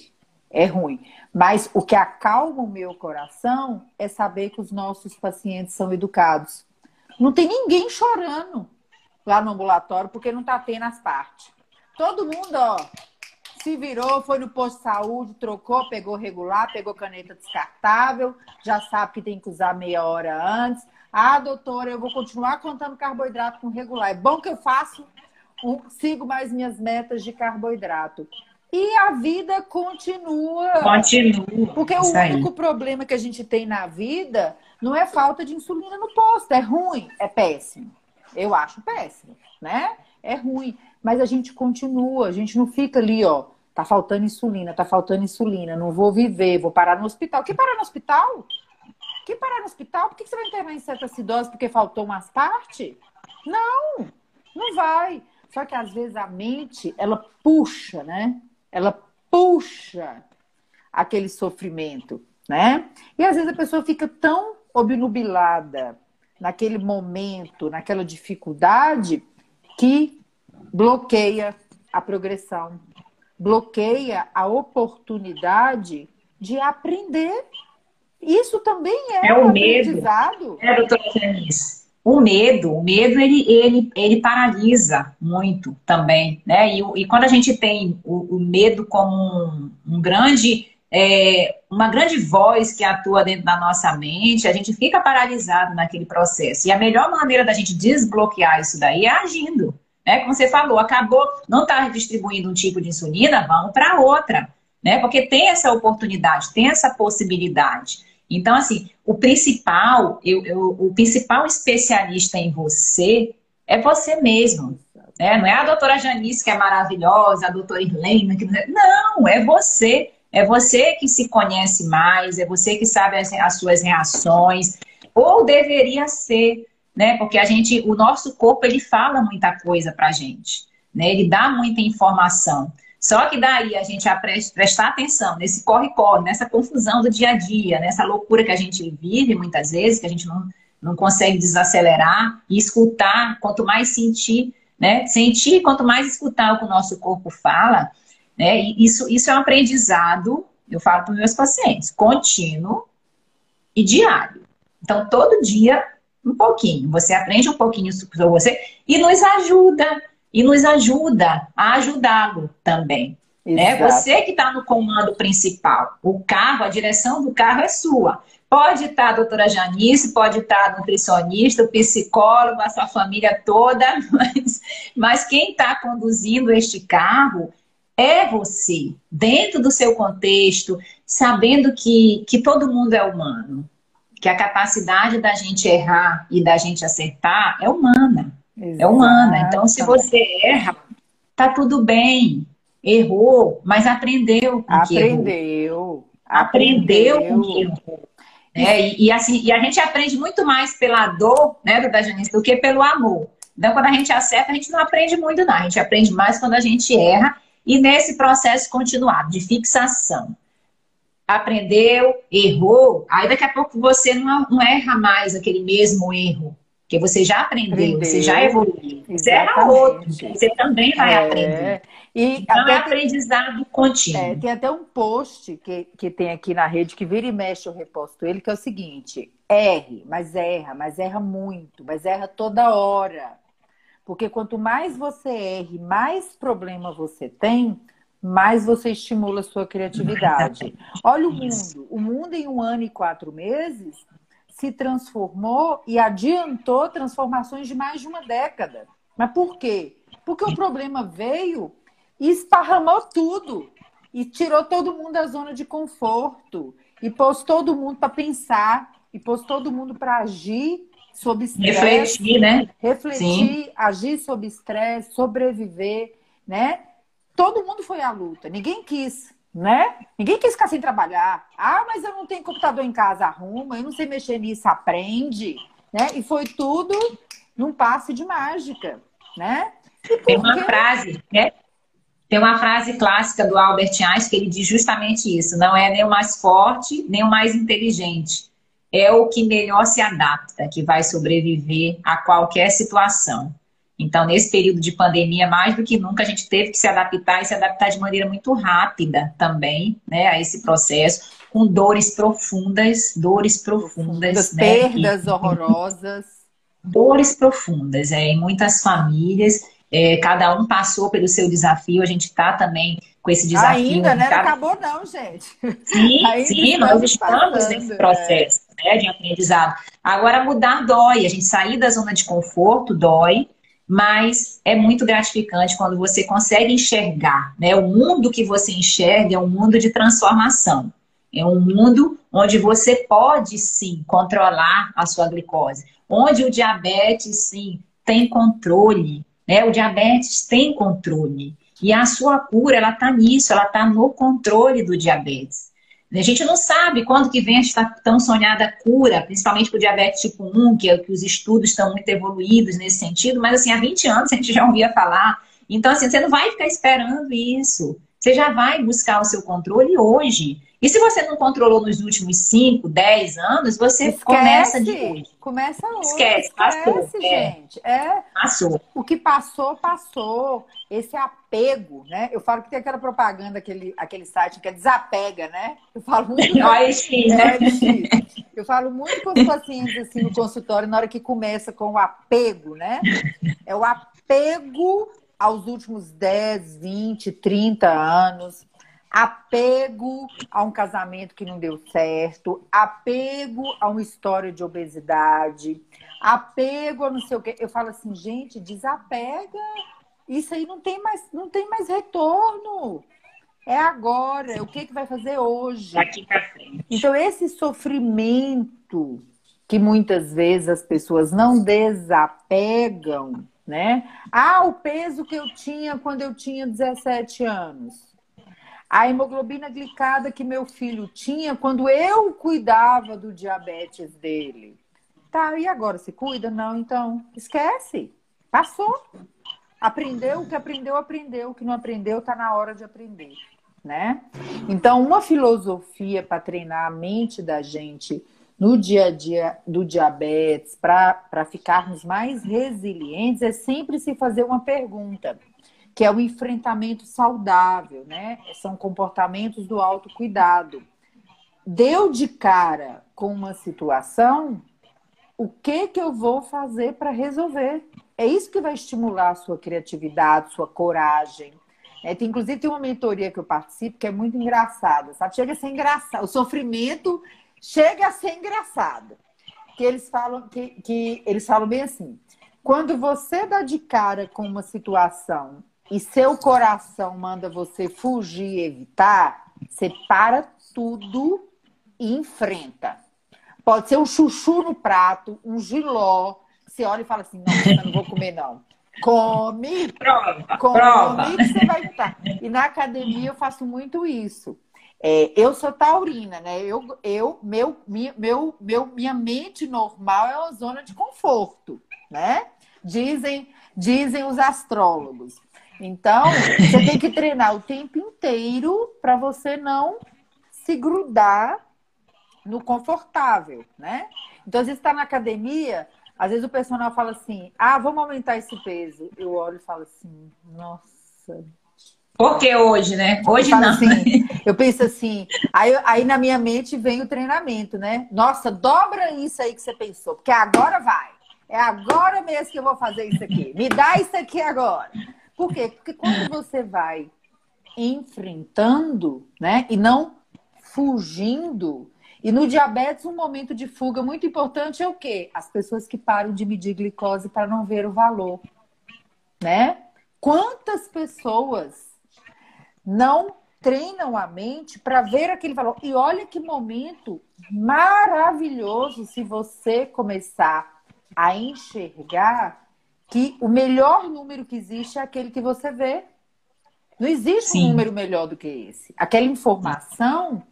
é ruim. Mas o que acalma o meu coração é saber que os nossos pacientes são educados. Não tem ninguém chorando lá no ambulatório porque não tá tendo as partes. Todo mundo, ó, se virou, foi no posto de saúde, trocou, pegou regular, pegou caneta descartável, já sabe que tem que usar meia hora antes. Ah, doutora, eu vou continuar contando carboidrato com regular. É bom que eu faço, um, sigo mais minhas metas de carboidrato. E a vida continua. Continua. Porque o único problema que a gente tem na vida não é falta de insulina no posto. É ruim, é péssimo. Eu acho péssimo, né? É ruim. Mas a gente continua, a gente não fica ali, ó. Tá faltando insulina, tá faltando insulina, não vou viver, vou parar no hospital. Que parar no hospital? Que parar no hospital? Por que você vai internar em cetoacidose porque faltou umas partes? Não, não vai. Só que às vezes a mente, ela puxa, né? Ela puxa aquele sofrimento, né? E às vezes a pessoa fica tão obnubilada naquele momento, naquela dificuldade, que bloqueia a progressão, bloqueia a oportunidade de aprender. Isso também é, é o um aprendizado. É, doutora Janice. O medo, o medo ele, ele, ele paralisa muito também, né? E, e quando a gente tem o, o medo como um, um grande, é, uma grande voz que atua dentro da nossa mente, a gente fica paralisado naquele processo. E a melhor maneira da gente desbloquear isso daí é agindo né? Como você falou, acabou, não está distribuindo um tipo de insulina, vamos para outra, né? Porque tem essa oportunidade, tem essa possibilidade. Então, assim, o principal, eu, eu, o principal especialista em você é você mesmo. Né? Não é a doutora Janice que é maravilhosa, a doutora Irlena que não, é você. É você que se conhece mais, é você que sabe as, as suas reações, ou deveria ser né? Porque a gente, o nosso corpo, ele fala muita coisa pra gente, né? Ele dá muita informação. Só que daí a gente prestar atenção nesse corre-corre, nessa confusão do dia a dia, nessa loucura que a gente vive muitas vezes, que a gente não, não consegue desacelerar e escutar, quanto mais sentir, né? Sentir, quanto mais escutar o que o nosso corpo fala, né? E isso, isso é um aprendizado, eu falo para meus pacientes, contínuo e diário. Então, todo dia um pouquinho. Você aprende um pouquinho sobre você e nos ajuda. E nos ajuda a ajudá-lo também. Né? Você que está no comando principal. O carro, a direção do carro é sua. Pode estar a doutora Janice, pode estar a nutricionista, o psicólogo, a sua família toda, mas, mas quem está conduzindo este carro é você, dentro do seu contexto, sabendo que, que todo mundo é humano que a capacidade da gente errar e da gente acertar é humana. Exato. É humana. Então, se você erra, tá tudo bem. Errou, mas aprendeu com aprendeu. Aprendeu com que errou. É, e, e, assim, e a gente aprende muito mais pela dor, né, do da Janice, do que pelo amor. Então, quando a gente acerta, a gente não aprende muito, não. A gente aprende mais quando a gente erra e nesse processo continuado de fixação aprendeu, errou, aí daqui a pouco você não, não erra mais aquele mesmo erro, porque você já aprendeu, aprendeu. você já evoluiu. Você erra outro, você também vai é. aprender. E então, até é aprendizado contínuo. É, tem até um post que, que tem aqui na rede que vira e mexe, eu reposto ele, que é o seguinte: erre, mas erra, mas erra muito, mas erra toda hora. Porque quanto mais você erre, mais problema você tem, mais você estimula a sua criatividade. Olha o mundo. O mundo, em um ano e quatro meses, se transformou e adiantou transformações de mais de uma década. Mas por quê? Porque o problema veio e esparramou tudo. E tirou todo mundo da zona de conforto. E pôs todo mundo para pensar. E pôs todo mundo para agir sob estresse. Refletir, né? Refletir, Sim. agir sob estresse, sobreviver, né? Todo mundo foi à luta. Ninguém quis, né? Ninguém quis ficar sem trabalhar. Ah, mas eu não tenho computador em casa, arruma. Eu não sei mexer nisso, aprende. Né? E foi tudo num passe de mágica, né? Tem uma frase, né? Tem uma frase clássica do Albert Einstein que ele diz justamente isso: não é nem o mais forte, nem o mais inteligente. É o que melhor se adapta, que vai sobreviver a qualquer situação. Então, nesse período de pandemia, mais do que nunca, a gente teve que se adaptar e se adaptar de maneira muito rápida também, né, a esse processo, com dores profundas, dores profundas. Né, perdas que... horrorosas. Dores profundas, é, em muitas famílias é, cada um passou pelo seu desafio, a gente está também com esse desafio. Ainda, né? Não acabou não, gente. Sim, sim, nós estamos passando, nesse processo é. né, de aprendizado. Agora, mudar dói, a gente sair da zona de conforto dói, mas é muito gratificante quando você consegue enxergar, né? O mundo que você enxerga é um mundo de transformação. É um mundo onde você pode sim controlar a sua glicose, onde o diabetes sim tem controle, né? O diabetes tem controle. E a sua cura, ela está nisso, ela está no controle do diabetes. A gente não sabe quando que vem esta tão sonhada cura, principalmente para o diabetes tipo 1, que, é, que os estudos estão muito evoluídos nesse sentido, mas assim, há 20 anos a gente já ouvia falar. Então, assim, você não vai ficar esperando isso. Você já vai buscar o seu controle hoje. E se você não controlou nos últimos 5, 10 anos, você Esquece. começa de hoje. Começa hoje. Esquece, passou. Esquece, é. gente. É. Passou. O que passou, passou. Esse apego, né? Eu falo que tem aquela propaganda, aquele, aquele site que é desapega, né? Eu falo muito. Olha, é, né? é, Eu falo muito com os pacientes assim no consultório, na hora que começa com o apego, né? É o apego aos últimos 10, 20, 30 anos apego a um casamento que não deu certo, apego a uma história de obesidade, apego a não sei o quê. Eu falo assim, gente, desapega. Isso aí não tem mais, não tem mais retorno. É agora. O que, que vai fazer hoje? Daqui para frente. Então, esse sofrimento que muitas vezes as pessoas não desapegam, né? Ah, o peso que eu tinha quando eu tinha 17 anos. A hemoglobina glicada que meu filho tinha quando eu cuidava do diabetes dele. Tá, e agora se cuida? Não, então esquece. Passou. Aprendeu o que aprendeu, aprendeu. O que não aprendeu, tá na hora de aprender, né? Então, uma filosofia para treinar a mente da gente no dia a dia do diabetes, para ficarmos mais resilientes, é sempre se fazer uma pergunta que é o enfrentamento saudável, né? São comportamentos do autocuidado. Deu de cara com uma situação, o que que eu vou fazer para resolver? É isso que vai estimular a sua criatividade, sua coragem. É, tem, inclusive, tem uma mentoria que eu participo que é muito engraçada, sabe? Chega a ser engraçado. O sofrimento chega a ser engraçado. Que eles falam que, que eles falam bem assim: quando você dá de cara com uma situação e seu coração manda você fugir e evitar, você para tudo e enfrenta. Pode ser um chuchu no prato, um giló. Você olha e fala assim: não, eu não vou comer, não. Come, prova, come prova. que você vai estar. E na academia eu faço muito isso. É, eu sou taurina, né? Eu, eu meu, meu, meu, minha mente normal é uma zona de conforto, né? Dizem, dizem os astrólogos. Então, você tem que treinar o tempo inteiro para você não se grudar no confortável, né? Então, às vezes está na academia, Às vezes o personal fala assim: ah, vamos aumentar esse peso. Eu olho e falo assim: nossa. Porque hoje, né? Hoje eu não. Assim, eu penso assim, aí, aí na minha mente vem o treinamento, né? Nossa, dobra isso aí que você pensou, porque agora vai. É agora mesmo que eu vou fazer isso aqui. Me dá isso aqui agora. Por quê? Porque quando você vai enfrentando, né? E não fugindo. E no diabetes, um momento de fuga muito importante é o quê? As pessoas que param de medir glicose para não ver o valor, né? Quantas pessoas não treinam a mente para ver aquele valor? E olha que momento maravilhoso se você começar a enxergar que o melhor número que existe é aquele que você vê. Não existe Sim. um número melhor do que esse. Aquela informação,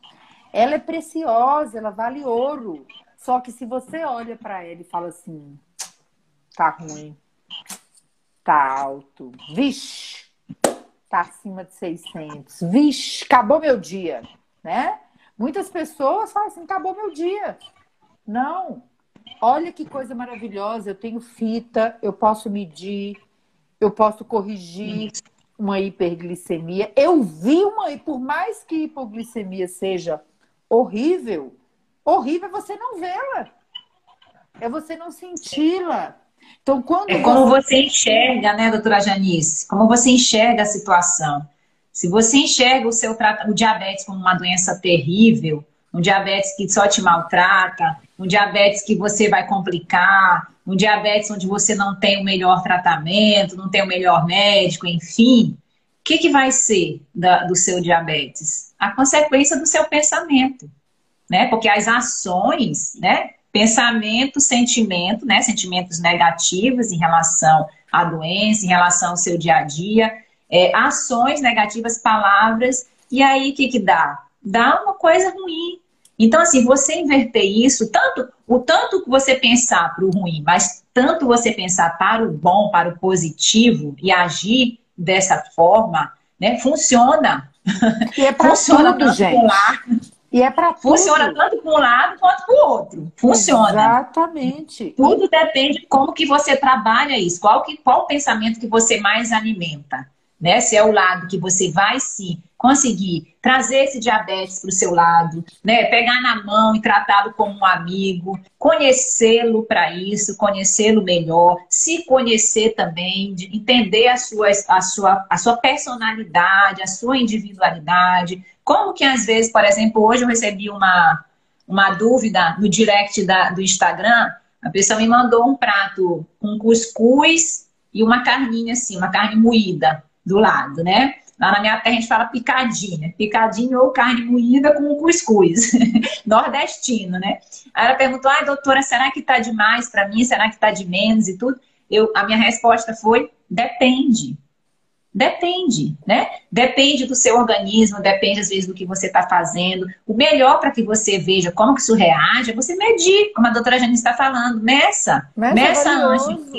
ela é preciosa, ela vale ouro. Só que se você olha para ela e fala assim, tá ruim, tá alto, vixe, tá acima de 600, vixe, acabou meu dia, né? Muitas pessoas falam assim, acabou meu dia. Não, Olha que coisa maravilhosa, eu tenho fita, eu posso medir, eu posso corrigir uma hiperglicemia. Eu vi uma, por mais que hipoglicemia seja horrível, horrível é você não vê-la. É você não senti-la. Então, quando é como você enxerga, né, doutora Janice? Como você enxerga a situação. Se você enxerga o seu o diabetes como uma doença terrível, um diabetes que só te maltrata, um diabetes que você vai complicar, um diabetes onde você não tem o melhor tratamento, não tem o melhor médico, enfim, o que, que vai ser da, do seu diabetes? A consequência do seu pensamento, né? Porque as ações, né? Pensamento, sentimento, né? Sentimentos negativos em relação à doença, em relação ao seu dia a dia, é, ações negativas, palavras, e aí o que, que dá? Dá uma coisa ruim, então, assim, você inverter isso, tanto o tanto que você pensar para o ruim, mas tanto você pensar para o bom, para o positivo e agir dessa forma, né, funciona. E é para tudo, gente. E é para Funciona tanto para um lado quanto para o outro. Funciona. Exatamente. Tudo depende de como que você trabalha isso. Qual, que, qual o pensamento que você mais alimenta. Né? Se é o lado que você vai sim conseguir trazer esse diabetes para o seu lado, né? Pegar na mão e tratá-lo como um amigo, conhecê-lo para isso, conhecê-lo melhor, se conhecer também, entender a sua, a, sua, a sua personalidade, a sua individualidade. Como que às vezes, por exemplo, hoje eu recebi uma, uma dúvida no direct da, do Instagram, a pessoa me mandou um prato com cuscuz e uma carninha assim, uma carne moída do lado, né? Lá na minha terra a gente fala picadinha. Picadinho ou carne moída com cuscuz. Nordestino, né? Aí ela perguntou, ai doutora, será que tá demais para mim? Será que tá de menos e tudo? Eu, a minha resposta foi, depende. Depende, né? Depende do seu organismo, depende às vezes do que você está fazendo. O melhor para que você veja como que isso reage é você medir, como a doutora Janice está falando. Meça. Meça, meça antes.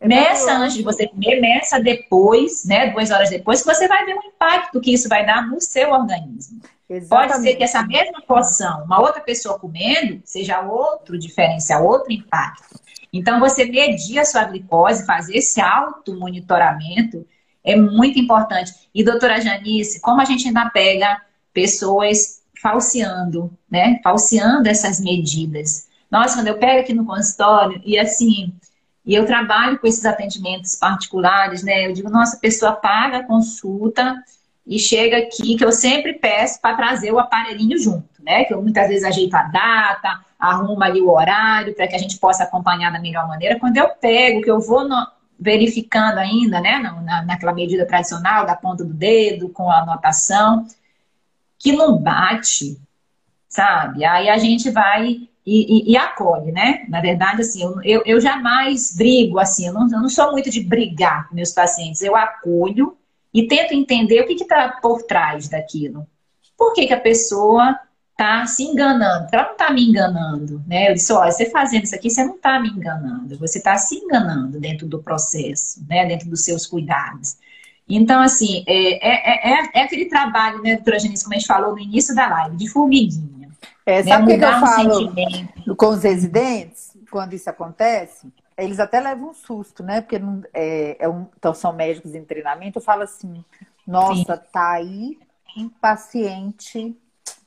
É meça antes de você comer, meça depois, né? Duas horas depois, que você vai ver o impacto que isso vai dar no seu organismo. Exatamente. Pode ser que essa mesma porção, uma outra pessoa comendo, seja outro diferencial, outro impacto. Então, você medir a sua glicose, fazer esse auto-monitoramento é muito importante. E, doutora Janice, como a gente ainda pega pessoas falseando, né? Falseando essas medidas. Nossa, quando eu pego aqui no consultório e assim, e eu trabalho com esses atendimentos particulares, né? Eu digo, nossa, a pessoa paga a consulta e chega aqui, que eu sempre peço para trazer o aparelhinho junto, né? Que eu muitas vezes ajeito a data, arrumo ali o horário para que a gente possa acompanhar da melhor maneira. Quando eu pego, que eu vou no, verificando ainda, né? Na, naquela medida tradicional da ponta do dedo, com a anotação, que não bate, sabe? Aí a gente vai e, e, e, acolhe, né? Na verdade, assim, eu, eu, jamais brigo, assim, eu não, eu não, sou muito de brigar com meus pacientes, eu acolho e tento entender o que está por trás daquilo. Por que, que a pessoa está se enganando? Ela não está me enganando, né? Eu disse, olha, você fazendo isso aqui, você não está me enganando, você está se enganando dentro do processo, né? Dentro dos seus cuidados. Então, assim, é, é, é, é aquele trabalho, né, doutora Janice, como a gente falou no início da live, de formiguinha. É, sabe o que, que, eu falo com os residentes? quando isso acontece, eles até levam um susto, né? Porque não, é, é um, então são médicos em treinamento, eu falo assim, nossa, Sim. tá aí um paciente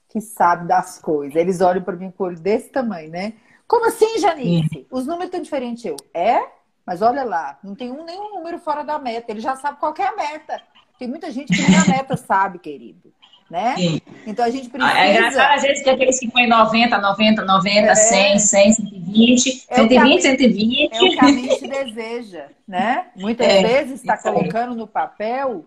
que sabe das coisas. Eles olham para mim com o olho desse tamanho, né? Como assim, Janice? Sim. Os números estão diferentes. Eu, é? Mas olha lá, não tem um nenhum número fora da meta. Ele já sabe qual é a meta. Tem muita gente que nem a meta sabe, querido. Né? Sim. Então a gente precisa. É engraçado, às vezes, que aqueles que põem 90, 90, 90, é. 100, 100, 120, é 120, 120. É o que a mente deseja, né? Muitas é, vezes está colocando no papel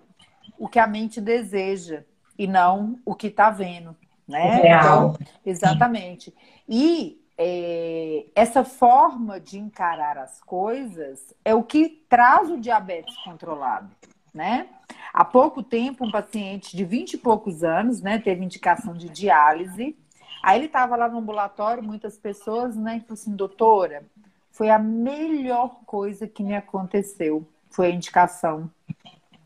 o que a mente deseja e não o que está vendo, né? Real. Então, exatamente. E é, essa forma de encarar as coisas é o que traz o diabetes controlado, né? Há pouco tempo, um paciente de 20 e poucos anos, né, teve indicação de diálise. Aí ele estava lá no ambulatório, muitas pessoas, né, e falou assim, doutora, foi a melhor coisa que me aconteceu, foi a indicação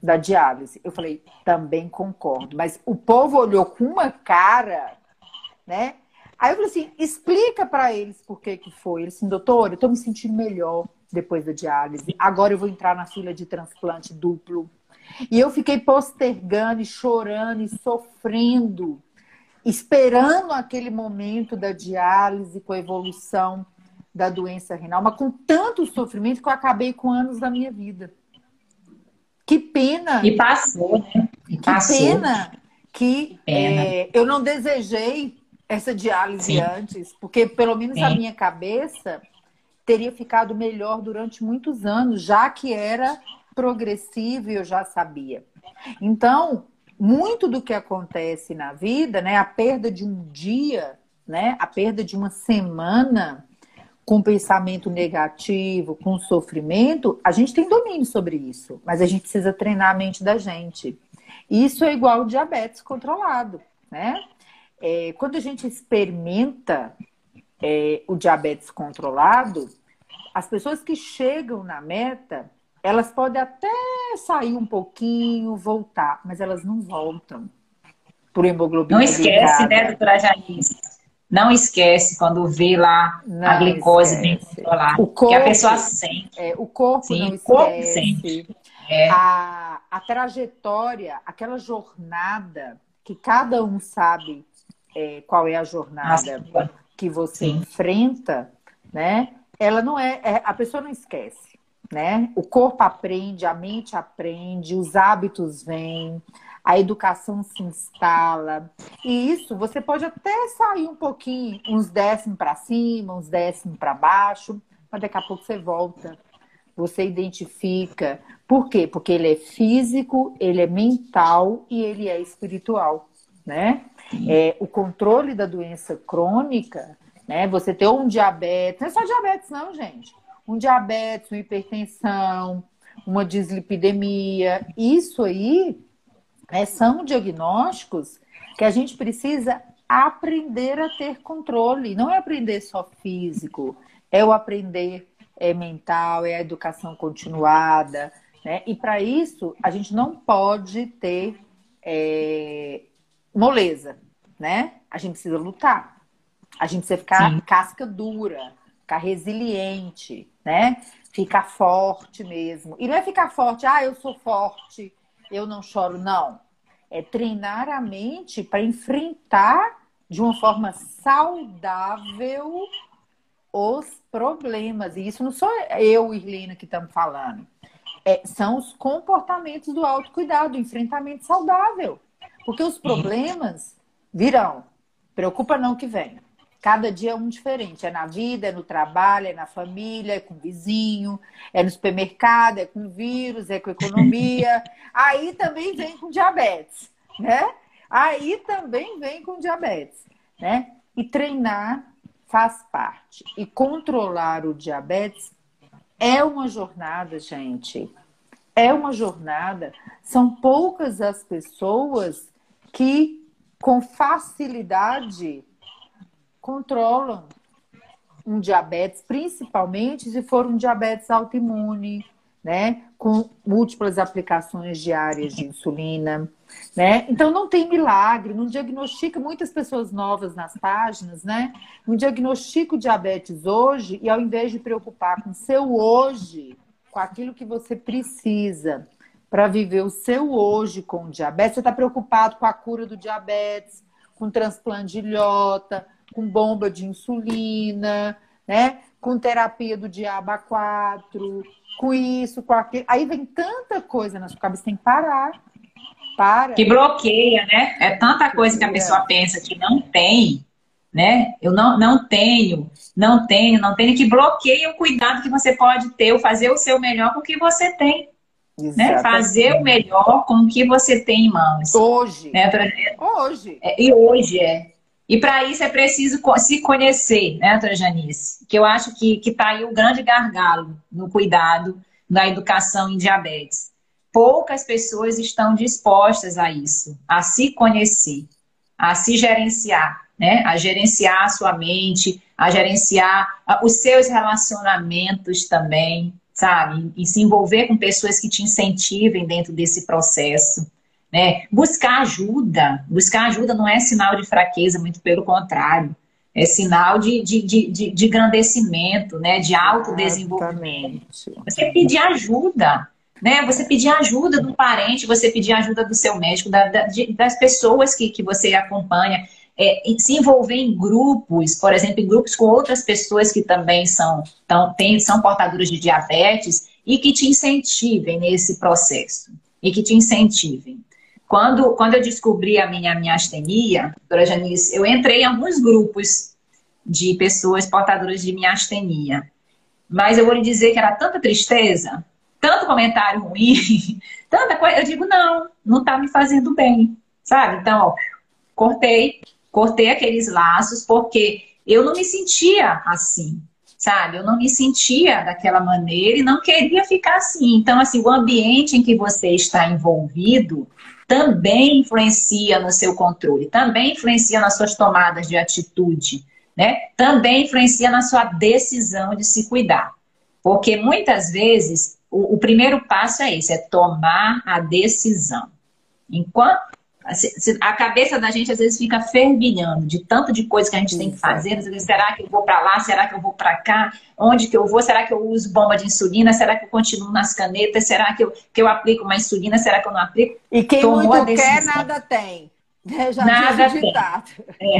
da diálise. Eu falei, também concordo. Mas o povo olhou com uma cara, né? Aí eu falei assim, explica para eles por que que foi. Ele assim, doutor, eu tô me sentindo melhor depois da diálise. Agora eu vou entrar na fila de transplante duplo. E eu fiquei postergando e chorando e sofrendo, esperando aquele momento da diálise com a evolução da doença renal, mas com tanto sofrimento que eu acabei com anos da minha vida. Que pena. E passou, né? E que passou. pena que pena. É, eu não desejei essa diálise Sim. antes, porque pelo menos Sim. a minha cabeça teria ficado melhor durante muitos anos, já que era progressivo e eu já sabia. Então, muito do que acontece na vida, né, a perda de um dia, né, a perda de uma semana, com pensamento negativo, com sofrimento, a gente tem domínio sobre isso, mas a gente precisa treinar a mente da gente. Isso é igual ao diabetes controlado, né? É, quando a gente experimenta é, o diabetes controlado, as pessoas que chegam na meta, elas podem até sair um pouquinho, voltar, mas elas não voltam por hemoglobina. Não esquece, né, doutora Janice? Não esquece quando vê lá não a glicose bem controlada. Que a pessoa sente. É, o corpo Sim, não. O corpo sente. É. A, a trajetória, aquela jornada que cada um sabe é, qual é a jornada Nossa. que você Sim. enfrenta, né? Ela não é, é, a pessoa não esquece, né? O corpo aprende, a mente aprende, os hábitos vêm a educação se instala. E isso você pode até sair um pouquinho, uns décimos para cima, uns décimos para baixo, mas daqui a pouco você volta. Você identifica. Por quê? Porque ele é físico, ele é mental e ele é espiritual, né? É, o controle da doença crônica, né? Você ter um diabetes, não é só diabetes não, gente. Um diabetes, uma hipertensão, uma dislipidemia, isso aí né, são diagnósticos que a gente precisa aprender a ter controle. Não é aprender só físico, é o aprender é mental, é a educação continuada. Né? E para isso, a gente não pode ter é, moleza, né? A gente precisa lutar. A gente precisa ficar Sim. casca dura, ficar resiliente, né? Ficar forte mesmo. E não é ficar forte, ah, eu sou forte, eu não choro, não. É treinar a mente para enfrentar de uma forma saudável os problemas. E isso não sou eu, Irlina, que estamos falando. É, são os comportamentos do autocuidado, do enfrentamento saudável. Porque os problemas virão. Preocupa não que venha. Cada dia é um diferente. É na vida, é no trabalho, é na família, é com o vizinho, é no supermercado, é com vírus, é com economia. Aí também vem com diabetes, né? Aí também vem com diabetes, né? E treinar faz parte. E controlar o diabetes é uma jornada, gente. É uma jornada. São poucas as pessoas que com facilidade controlam um diabetes, principalmente se for um diabetes autoimune, né? Com múltiplas aplicações diárias de insulina, né? Então não tem milagre, não diagnostica muitas pessoas novas nas páginas, né? Não diagnostica o diabetes hoje e ao invés de preocupar com o seu hoje, com aquilo que você precisa para viver o seu hoje com o diabetes, você está preocupado com a cura do diabetes, com transplante de ilhota, com bomba de insulina, né? Com terapia do diabo 4, com isso, com aquilo. Aí vem tanta coisa na sua cabeça, tem que parar. Para. Que bloqueia, né? É tanta coisa que a pessoa pensa que não tem, né? Eu não, não tenho, não tenho, não tenho, que bloqueia o cuidado que você pode ter, o fazer o seu melhor com o que você tem. Né? Fazer o melhor com o que você tem em mãos. Hoje. Né? Hoje. É, e hoje é. E para isso é preciso se conhecer, né, doutora Janice? Que eu acho que está aí o grande gargalo no cuidado, na educação em diabetes. Poucas pessoas estão dispostas a isso, a se conhecer, a se gerenciar, né? A gerenciar a sua mente, a gerenciar os seus relacionamentos também, sabe? E se envolver com pessoas que te incentivem dentro desse processo. Né? Buscar ajuda. Buscar ajuda não é sinal de fraqueza, muito pelo contrário. É sinal de, de, de, de, de engrandecimento, né? de autodesenvolvimento. Você pedir ajuda. Né? Você pedir ajuda do parente, você pedir ajuda do seu médico, da, da, de, das pessoas que, que você acompanha. É, se envolver em grupos, por exemplo, em grupos com outras pessoas que também são, tão, tem, são portadoras de diabetes e que te incentivem nesse processo. E que te incentivem. Quando, quando eu descobri a minha, minha astenia, doutora Janice, eu entrei em alguns grupos de pessoas portadoras de miastenia. Mas eu vou lhe dizer que era tanta tristeza, tanto comentário ruim, tanta coisa. Eu digo, não, não está me fazendo bem, sabe? Então, ó, cortei, cortei aqueles laços, porque eu não me sentia assim, sabe? Eu não me sentia daquela maneira e não queria ficar assim. Então, assim, o ambiente em que você está envolvido também influencia no seu controle, também influencia nas suas tomadas de atitude, né? Também influencia na sua decisão de se cuidar. Porque muitas vezes o, o primeiro passo é esse, é tomar a decisão. Enquanto a cabeça da gente às vezes fica fervilhando de tanto de coisa que a gente tem que fazer. Será que eu vou para lá? Será que eu vou para cá? Onde que eu vou? Será que eu uso bomba de insulina? Será que eu continuo nas canetas? Será que eu, que eu aplico uma insulina? Será que eu não aplico? E quem Tomou muito quer, nada tem. Já nada tem. É.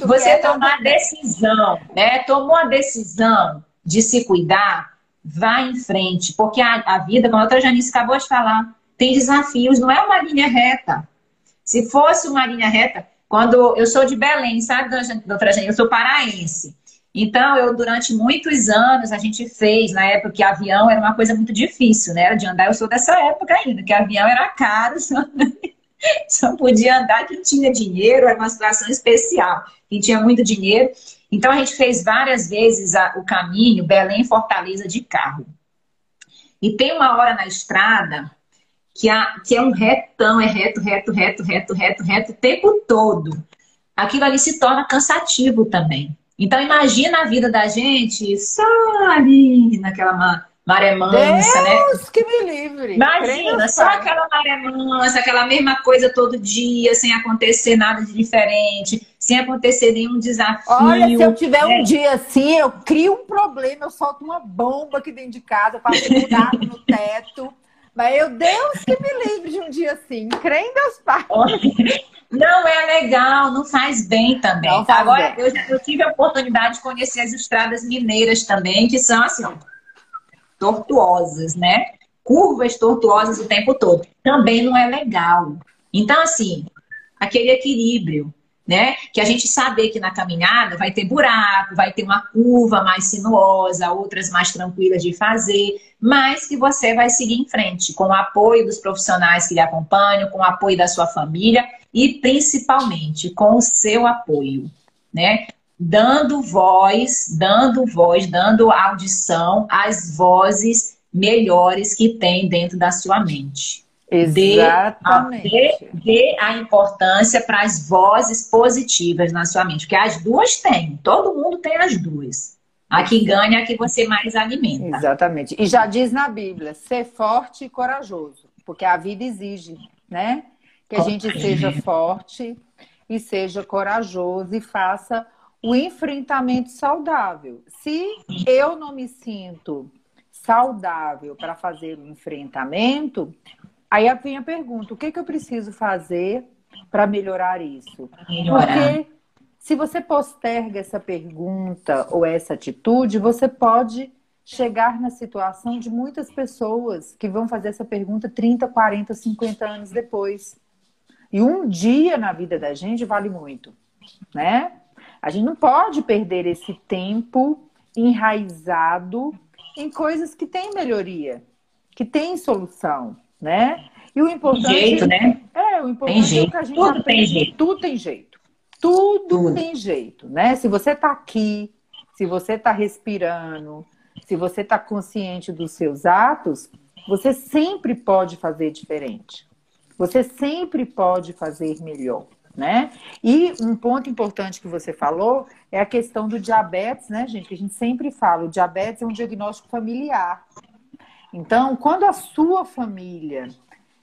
Você quer, tomar a decisão, né? Tomou a decisão de se cuidar, vá em frente, porque a, a vida, como a doutora Janice acabou de falar, tem desafios, não é uma linha reta. Se fosse uma linha reta, quando eu sou de Belém, sabe, doutora Jane? Eu sou paraense. Então, eu, durante muitos anos, a gente fez, na época que avião era uma coisa muito difícil, né? Era de andar, eu sou dessa época ainda, que avião era caro, só, só podia andar quem tinha dinheiro, era uma situação especial. Quem tinha muito dinheiro. Então, a gente fez várias vezes a, o caminho Belém-Fortaleza de carro. E tem uma hora na estrada que, a, que é um retão, é reto, reto, reto, reto, reto, reto o tempo todo. Aquilo ali se torna cansativo também. Então imagina a vida da gente só ali naquela maré mansa, Deus né? Deus que me livre. Imagina, só aquela maré mansa, aquela mesma coisa todo dia, sem acontecer nada de diferente, sem acontecer nenhum desafio. Olha, se eu tiver um dia assim, eu crio um problema, eu solto uma bomba aqui dentro de casa, eu faço um buraco no teto. Mas eu, Deus que me livre de um dia assim. Crê em Deus Pai. Não é legal, não faz bem também. Não faz Agora, bem. Eu, eu tive a oportunidade de conhecer as estradas mineiras também, que são assim, tortuosas, né? Curvas tortuosas o tempo todo. Também não é legal. Então, assim, aquele equilíbrio né? Que a gente saber que na caminhada vai ter buraco, vai ter uma curva mais sinuosa, outras mais tranquilas de fazer, mas que você vai seguir em frente com o apoio dos profissionais que lhe acompanham, com o apoio da sua família e principalmente com o seu apoio, né? Dando voz, dando voz, dando audição às vozes melhores que tem dentro da sua mente. Exatamente. Dê, dê a importância para as vozes positivas na sua mente, porque as duas têm, todo mundo tem as duas. A que ganha é a que você mais alimenta. Exatamente. E já diz na Bíblia, ser forte e corajoso, porque a vida exige, né? Que a gente seja forte e seja corajoso e faça o enfrentamento saudável. Se eu não me sinto saudável para fazer o enfrentamento, aí vem a pergunta: o que, que eu preciso fazer para melhorar isso? Melhorar. Porque se você posterga essa pergunta ou essa atitude, você pode chegar na situação de muitas pessoas que vão fazer essa pergunta 30, 40, 50 anos depois. E um dia na vida da gente vale muito, né? A gente não pode perder esse tempo enraizado em coisas que têm melhoria, que têm solução, né? E o importante tem jeito, né? É, o importante é que a gente Tudo aprende. Tem jeito. Tudo tem jeito. Tudo, Tudo. tem jeito, né? Se você está aqui, se você está respirando, se você está consciente dos seus atos, você sempre pode fazer diferente. Você sempre pode fazer melhor, né? E um ponto importante que você falou é a questão do diabetes, né, gente? Que a gente sempre fala, o diabetes é um diagnóstico familiar. Então, quando a sua família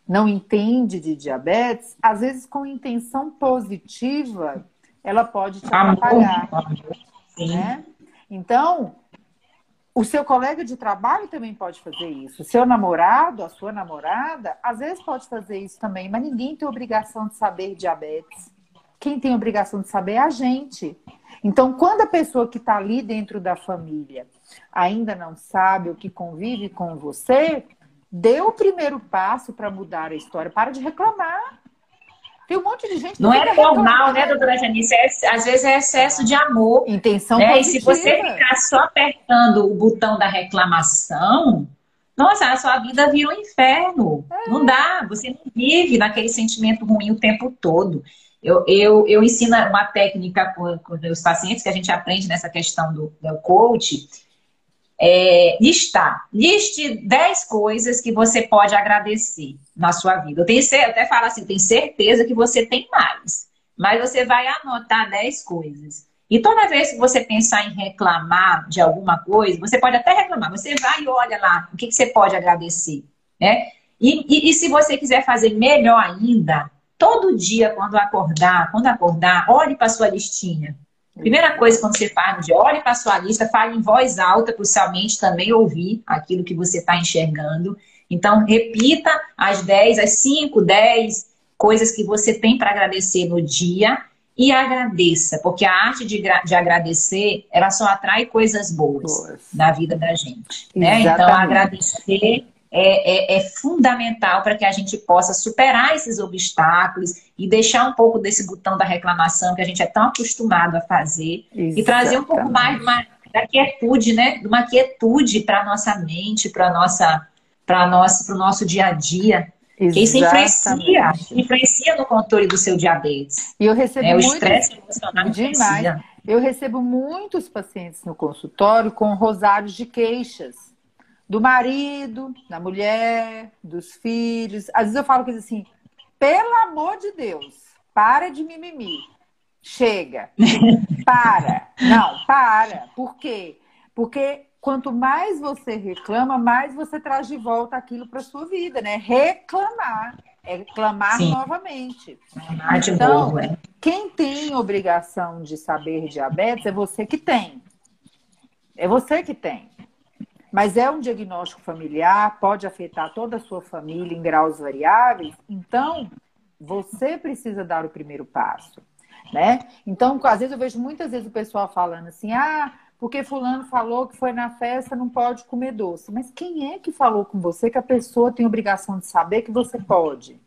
não entende de diabetes, às vezes com intenção positiva, ela pode te atrapalhar. Né? Então, o seu colega de trabalho também pode fazer isso. O seu namorado, a sua namorada, às vezes pode fazer isso também, mas ninguém tem obrigação de saber diabetes. Quem tem obrigação de saber é a gente. Então, quando a pessoa que está ali dentro da família ainda não sabe o que convive com você, dê o primeiro passo para mudar a história. Para de reclamar. Tem um monte de gente que Não é normal, né, doutora Janice? É, às vezes é excesso de amor. Intenção né? positiva. E se você ficar só apertando o botão da reclamação, nossa, a sua vida vira um inferno. É. Não dá, você não vive naquele sentimento ruim o tempo todo. Eu, eu, eu ensino uma técnica com, com os pacientes que a gente aprende nessa questão do, do coach, é, listar. Liste 10 coisas que você pode agradecer na sua vida. Eu, tenho, eu até falo assim, tem certeza que você tem mais. Mas você vai anotar 10 coisas. E toda vez que você pensar em reclamar de alguma coisa, você pode até reclamar, você vai e olha lá o que, que você pode agradecer. Né? E, e, e se você quiser fazer melhor ainda, todo dia, quando acordar, quando acordar, olhe para sua listinha. Primeira coisa, quando você faz no dia, olhe para a sua lista, fale em voz alta para o seu mente também ouvir aquilo que você está enxergando. Então, repita as 10, as 5, 10 coisas que você tem para agradecer no dia e agradeça, porque a arte de, de agradecer, ela só atrai coisas boas Boa. na vida da gente. Né? Então, agradecer é, é, é fundamental para que a gente possa superar esses obstáculos e deixar um pouco desse botão da reclamação que a gente é tão acostumado a fazer Exatamente. e trazer um pouco mais uma, da quietude, né? De uma quietude para a nossa mente, para nossa para nosso, o nosso dia a dia. Exatamente. Que isso influencia, influencia no controle do seu diabetes. E eu recebo é, o estresse emocional demais. Influencia. Eu recebo muitos pacientes no consultório com rosários de queixas do marido, da mulher, dos filhos. Às vezes eu falo coisa assim, pelo amor de Deus, para de mimimi. Chega. para. Não, para. Por quê? Porque quanto mais você reclama, mais você traz de volta aquilo para sua vida, né? Reclamar. É clamar Sim. novamente. Ah, então, boa, é. quem tem obrigação de saber diabetes é você que tem. É você que tem. Mas é um diagnóstico familiar, pode afetar toda a sua família em graus variáveis, então você precisa dar o primeiro passo, né? Então, às vezes eu vejo muitas vezes o pessoal falando assim: "Ah, porque fulano falou que foi na festa, não pode comer doce". Mas quem é que falou com você que a pessoa tem obrigação de saber que você pode?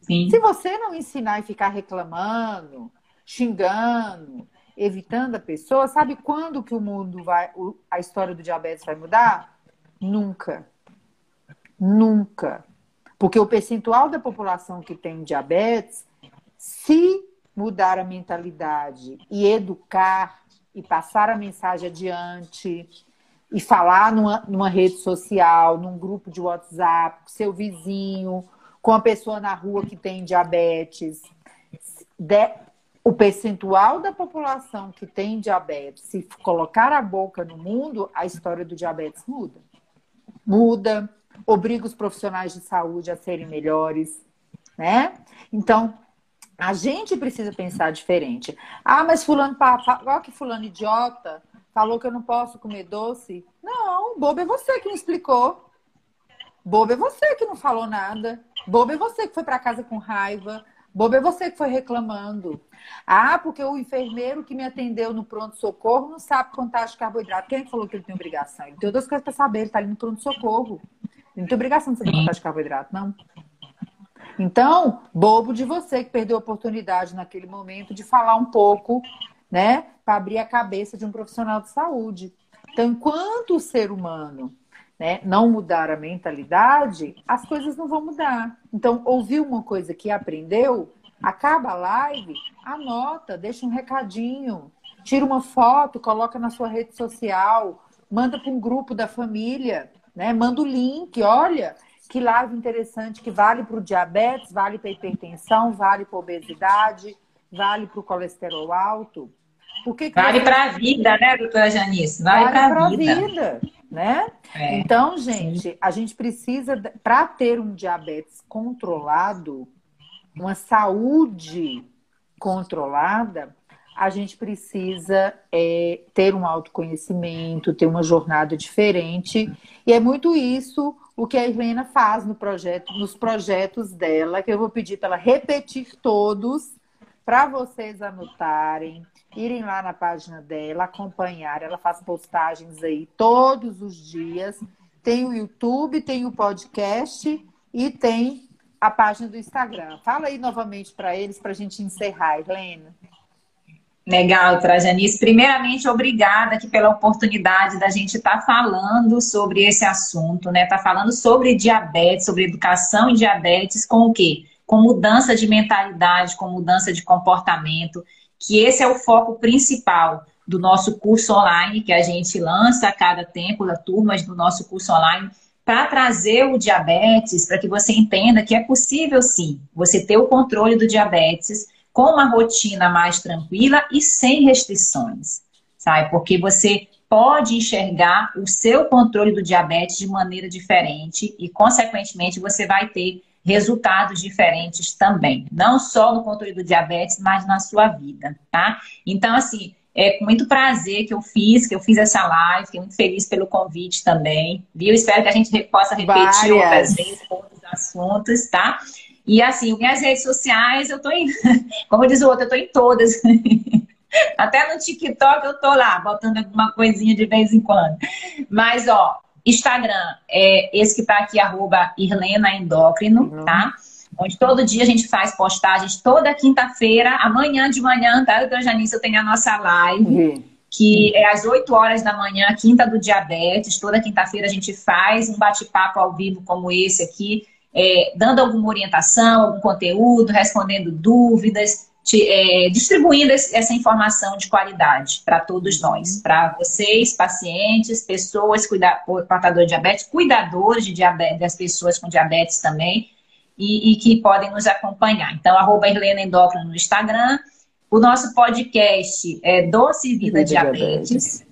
Sim. Se você não ensinar e ficar reclamando, xingando, evitando a pessoa, sabe quando que o mundo vai, a história do diabetes vai mudar? Nunca. Nunca. Porque o percentual da população que tem diabetes, se mudar a mentalidade e educar e passar a mensagem adiante e falar numa, numa rede social, num grupo de WhatsApp, com seu vizinho, com a pessoa na rua que tem diabetes, de, o percentual da população que tem diabetes, se colocar a boca no mundo, a história do diabetes muda. Muda, obriga os profissionais de saúde a serem melhores, né? Então, a gente precisa pensar diferente. Ah, mas fulano, igual que fulano idiota, falou que eu não posso comer doce. Não, bobo é você que me explicou. Bobo é você que não falou nada. Bobo é você que foi para casa com raiva. Bobo é você que foi reclamando. Ah, porque o enfermeiro que me atendeu no pronto-socorro não sabe contar de carboidrato. Quem falou que ele tem obrigação? Ele tem outras coisas para saber, ele está ali no pronto-socorro. Ele não tem obrigação de saber contar de carboidrato, não. Então, bobo de você que perdeu a oportunidade naquele momento de falar um pouco, né, para abrir a cabeça de um profissional de saúde. Então, enquanto o ser humano né, não mudar a mentalidade, as coisas não vão mudar. Então, ouvir uma coisa que aprendeu, acaba a live, anota, deixa um recadinho, tira uma foto, coloca na sua rede social, manda para um grupo da família, né? Manda o link, olha, que live interessante que vale para o diabetes, vale para a hipertensão, vale para a obesidade, vale para o colesterol alto. Por que que vale você... para a vida, né, doutora Janice? Vale, vale para a vida. vida né? É, então, gente, sim. a gente precisa, para ter um diabetes controlado, uma saúde controlada, a gente precisa é, ter um autoconhecimento, ter uma jornada diferente. E é muito isso o que a Helena faz no projeto, nos projetos dela, que eu vou pedir para ela repetir todos para vocês anotarem, irem lá na página dela, acompanhar. Ela faz postagens aí todos os dias. Tem o YouTube, tem o podcast e tem a página do Instagram. Fala aí novamente para eles para a gente encerrar, Helena. Legal, Trajanice. Primeiramente, obrigada aqui pela oportunidade da gente estar tá falando sobre esse assunto, né? Tá falando sobre diabetes, sobre educação em diabetes, com o quê? Com mudança de mentalidade, com mudança de comportamento que esse é o foco principal do nosso curso online, que a gente lança a cada tempo, da turmas do nosso curso online, para trazer o diabetes, para que você entenda que é possível sim você ter o controle do diabetes com uma rotina mais tranquila e sem restrições, sabe? Porque você pode enxergar o seu controle do diabetes de maneira diferente e, consequentemente, você vai ter resultados diferentes também, não só no controle do diabetes, mas na sua vida, tá? Então, assim, é com muito prazer que eu fiz, que eu fiz essa live, fiquei muito feliz pelo convite também, viu? Espero que a gente possa repetir Várias. outras vezes outros assuntos, tá? E assim, minhas redes sociais, eu tô em, como diz o outro, eu tô em todas. Até no TikTok eu tô lá, botando alguma coisinha de vez em quando. Mas, ó, Instagram é esse que está aqui, arroba Irlena Endócrino, uhum. tá? Onde todo dia a gente faz postagens, toda quinta-feira, amanhã de manhã, tá? Doutora Janice, eu tenho a nossa live, uhum. que é às 8 horas da manhã, quinta do diabetes. Toda quinta-feira a gente faz um bate-papo ao vivo como esse aqui, é, dando alguma orientação, algum conteúdo, respondendo dúvidas te, é, distribuindo essa informação de qualidade para todos nós, para vocês, pacientes, pessoas, cuida, portadores de diabetes, cuidadores de diabetes, das pessoas com diabetes também, e, e que podem nos acompanhar. Então, arroba Helena Endócrino no Instagram, o nosso podcast é Doce Vida, Vida Diabetes. Diabetes.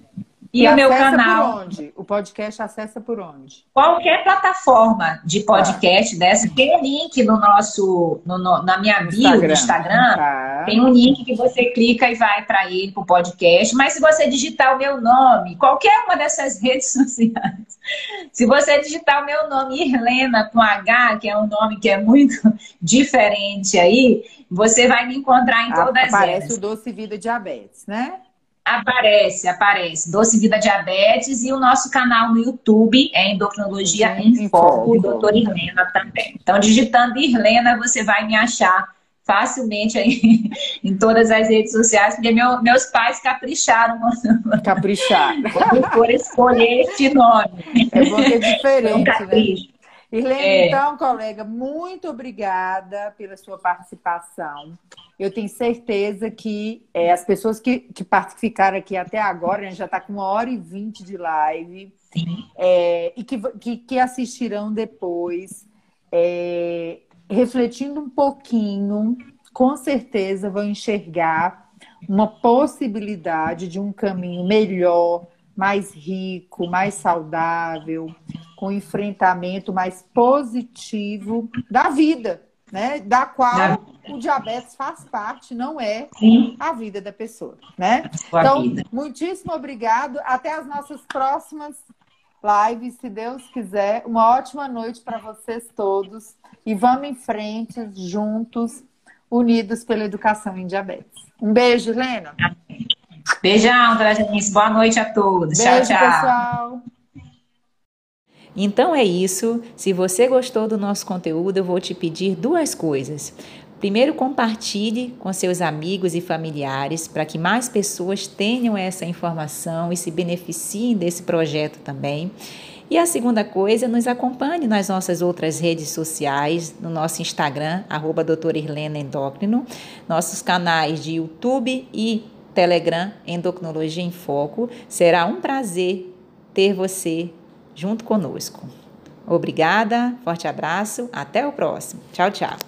E, e o meu canal. Por onde? O podcast acessa por onde? Qualquer plataforma de podcast tá. dessa. Tem um link no nosso, no, no na minha bio Instagram. do Instagram. Tá. Tem um link que você clica e vai para ele, para o podcast. Mas se você digitar o meu nome, qualquer uma dessas redes sociais, se você digitar o meu nome, Irlena, com H, que é um nome que é muito diferente aí, você vai me encontrar em todas Aparece elas. Aparece o Doce Vida Diabetes, né? Aparece, aparece. Doce Vida Diabetes e o nosso canal no YouTube é Endocrinologia uhum, em Foco, doutora Irlena também. Então, digitando Irlena, você vai me achar facilmente aí em todas as redes sociais, porque meu, meus pais capricharam. Capricharam. Por escolher este nome. É bom que é diferente, então, né? Irlene, é. então, colega, muito obrigada pela sua participação. Eu tenho certeza que é, as pessoas que, que ficaram aqui até agora, a gente já está com uma hora e vinte de live, é, e que, que, que, assistirão depois, é, refletindo um pouquinho com certeza vão enxergar uma possibilidade de um caminho melhor, mais rico, mais saudável, com enfrentamento mais positivo da vida, né? Da qual o diabetes faz parte, não é Sim. a vida da pessoa, né? então, vida. muitíssimo obrigado. Até as nossas próximas lives, se Deus quiser. Uma ótima noite para vocês todos e vamos em frente juntos, unidos pela educação em diabetes. Um beijo, Helena. Beijão, Trajanice. Boa noite a todos. Beijo, tchau, tchau. Pessoal. Então é isso. Se você gostou do nosso conteúdo, eu vou te pedir duas coisas. Primeiro, compartilhe com seus amigos e familiares para que mais pessoas tenham essa informação e se beneficiem desse projeto também. E a segunda coisa, nos acompanhe nas nossas outras redes sociais, no nosso Instagram, arroba doutora Irlena Endócrino, nossos canais de YouTube e Telegram, Endocrinologia em Foco. Será um prazer ter você junto conosco. Obrigada, forte abraço, até o próximo. Tchau, tchau.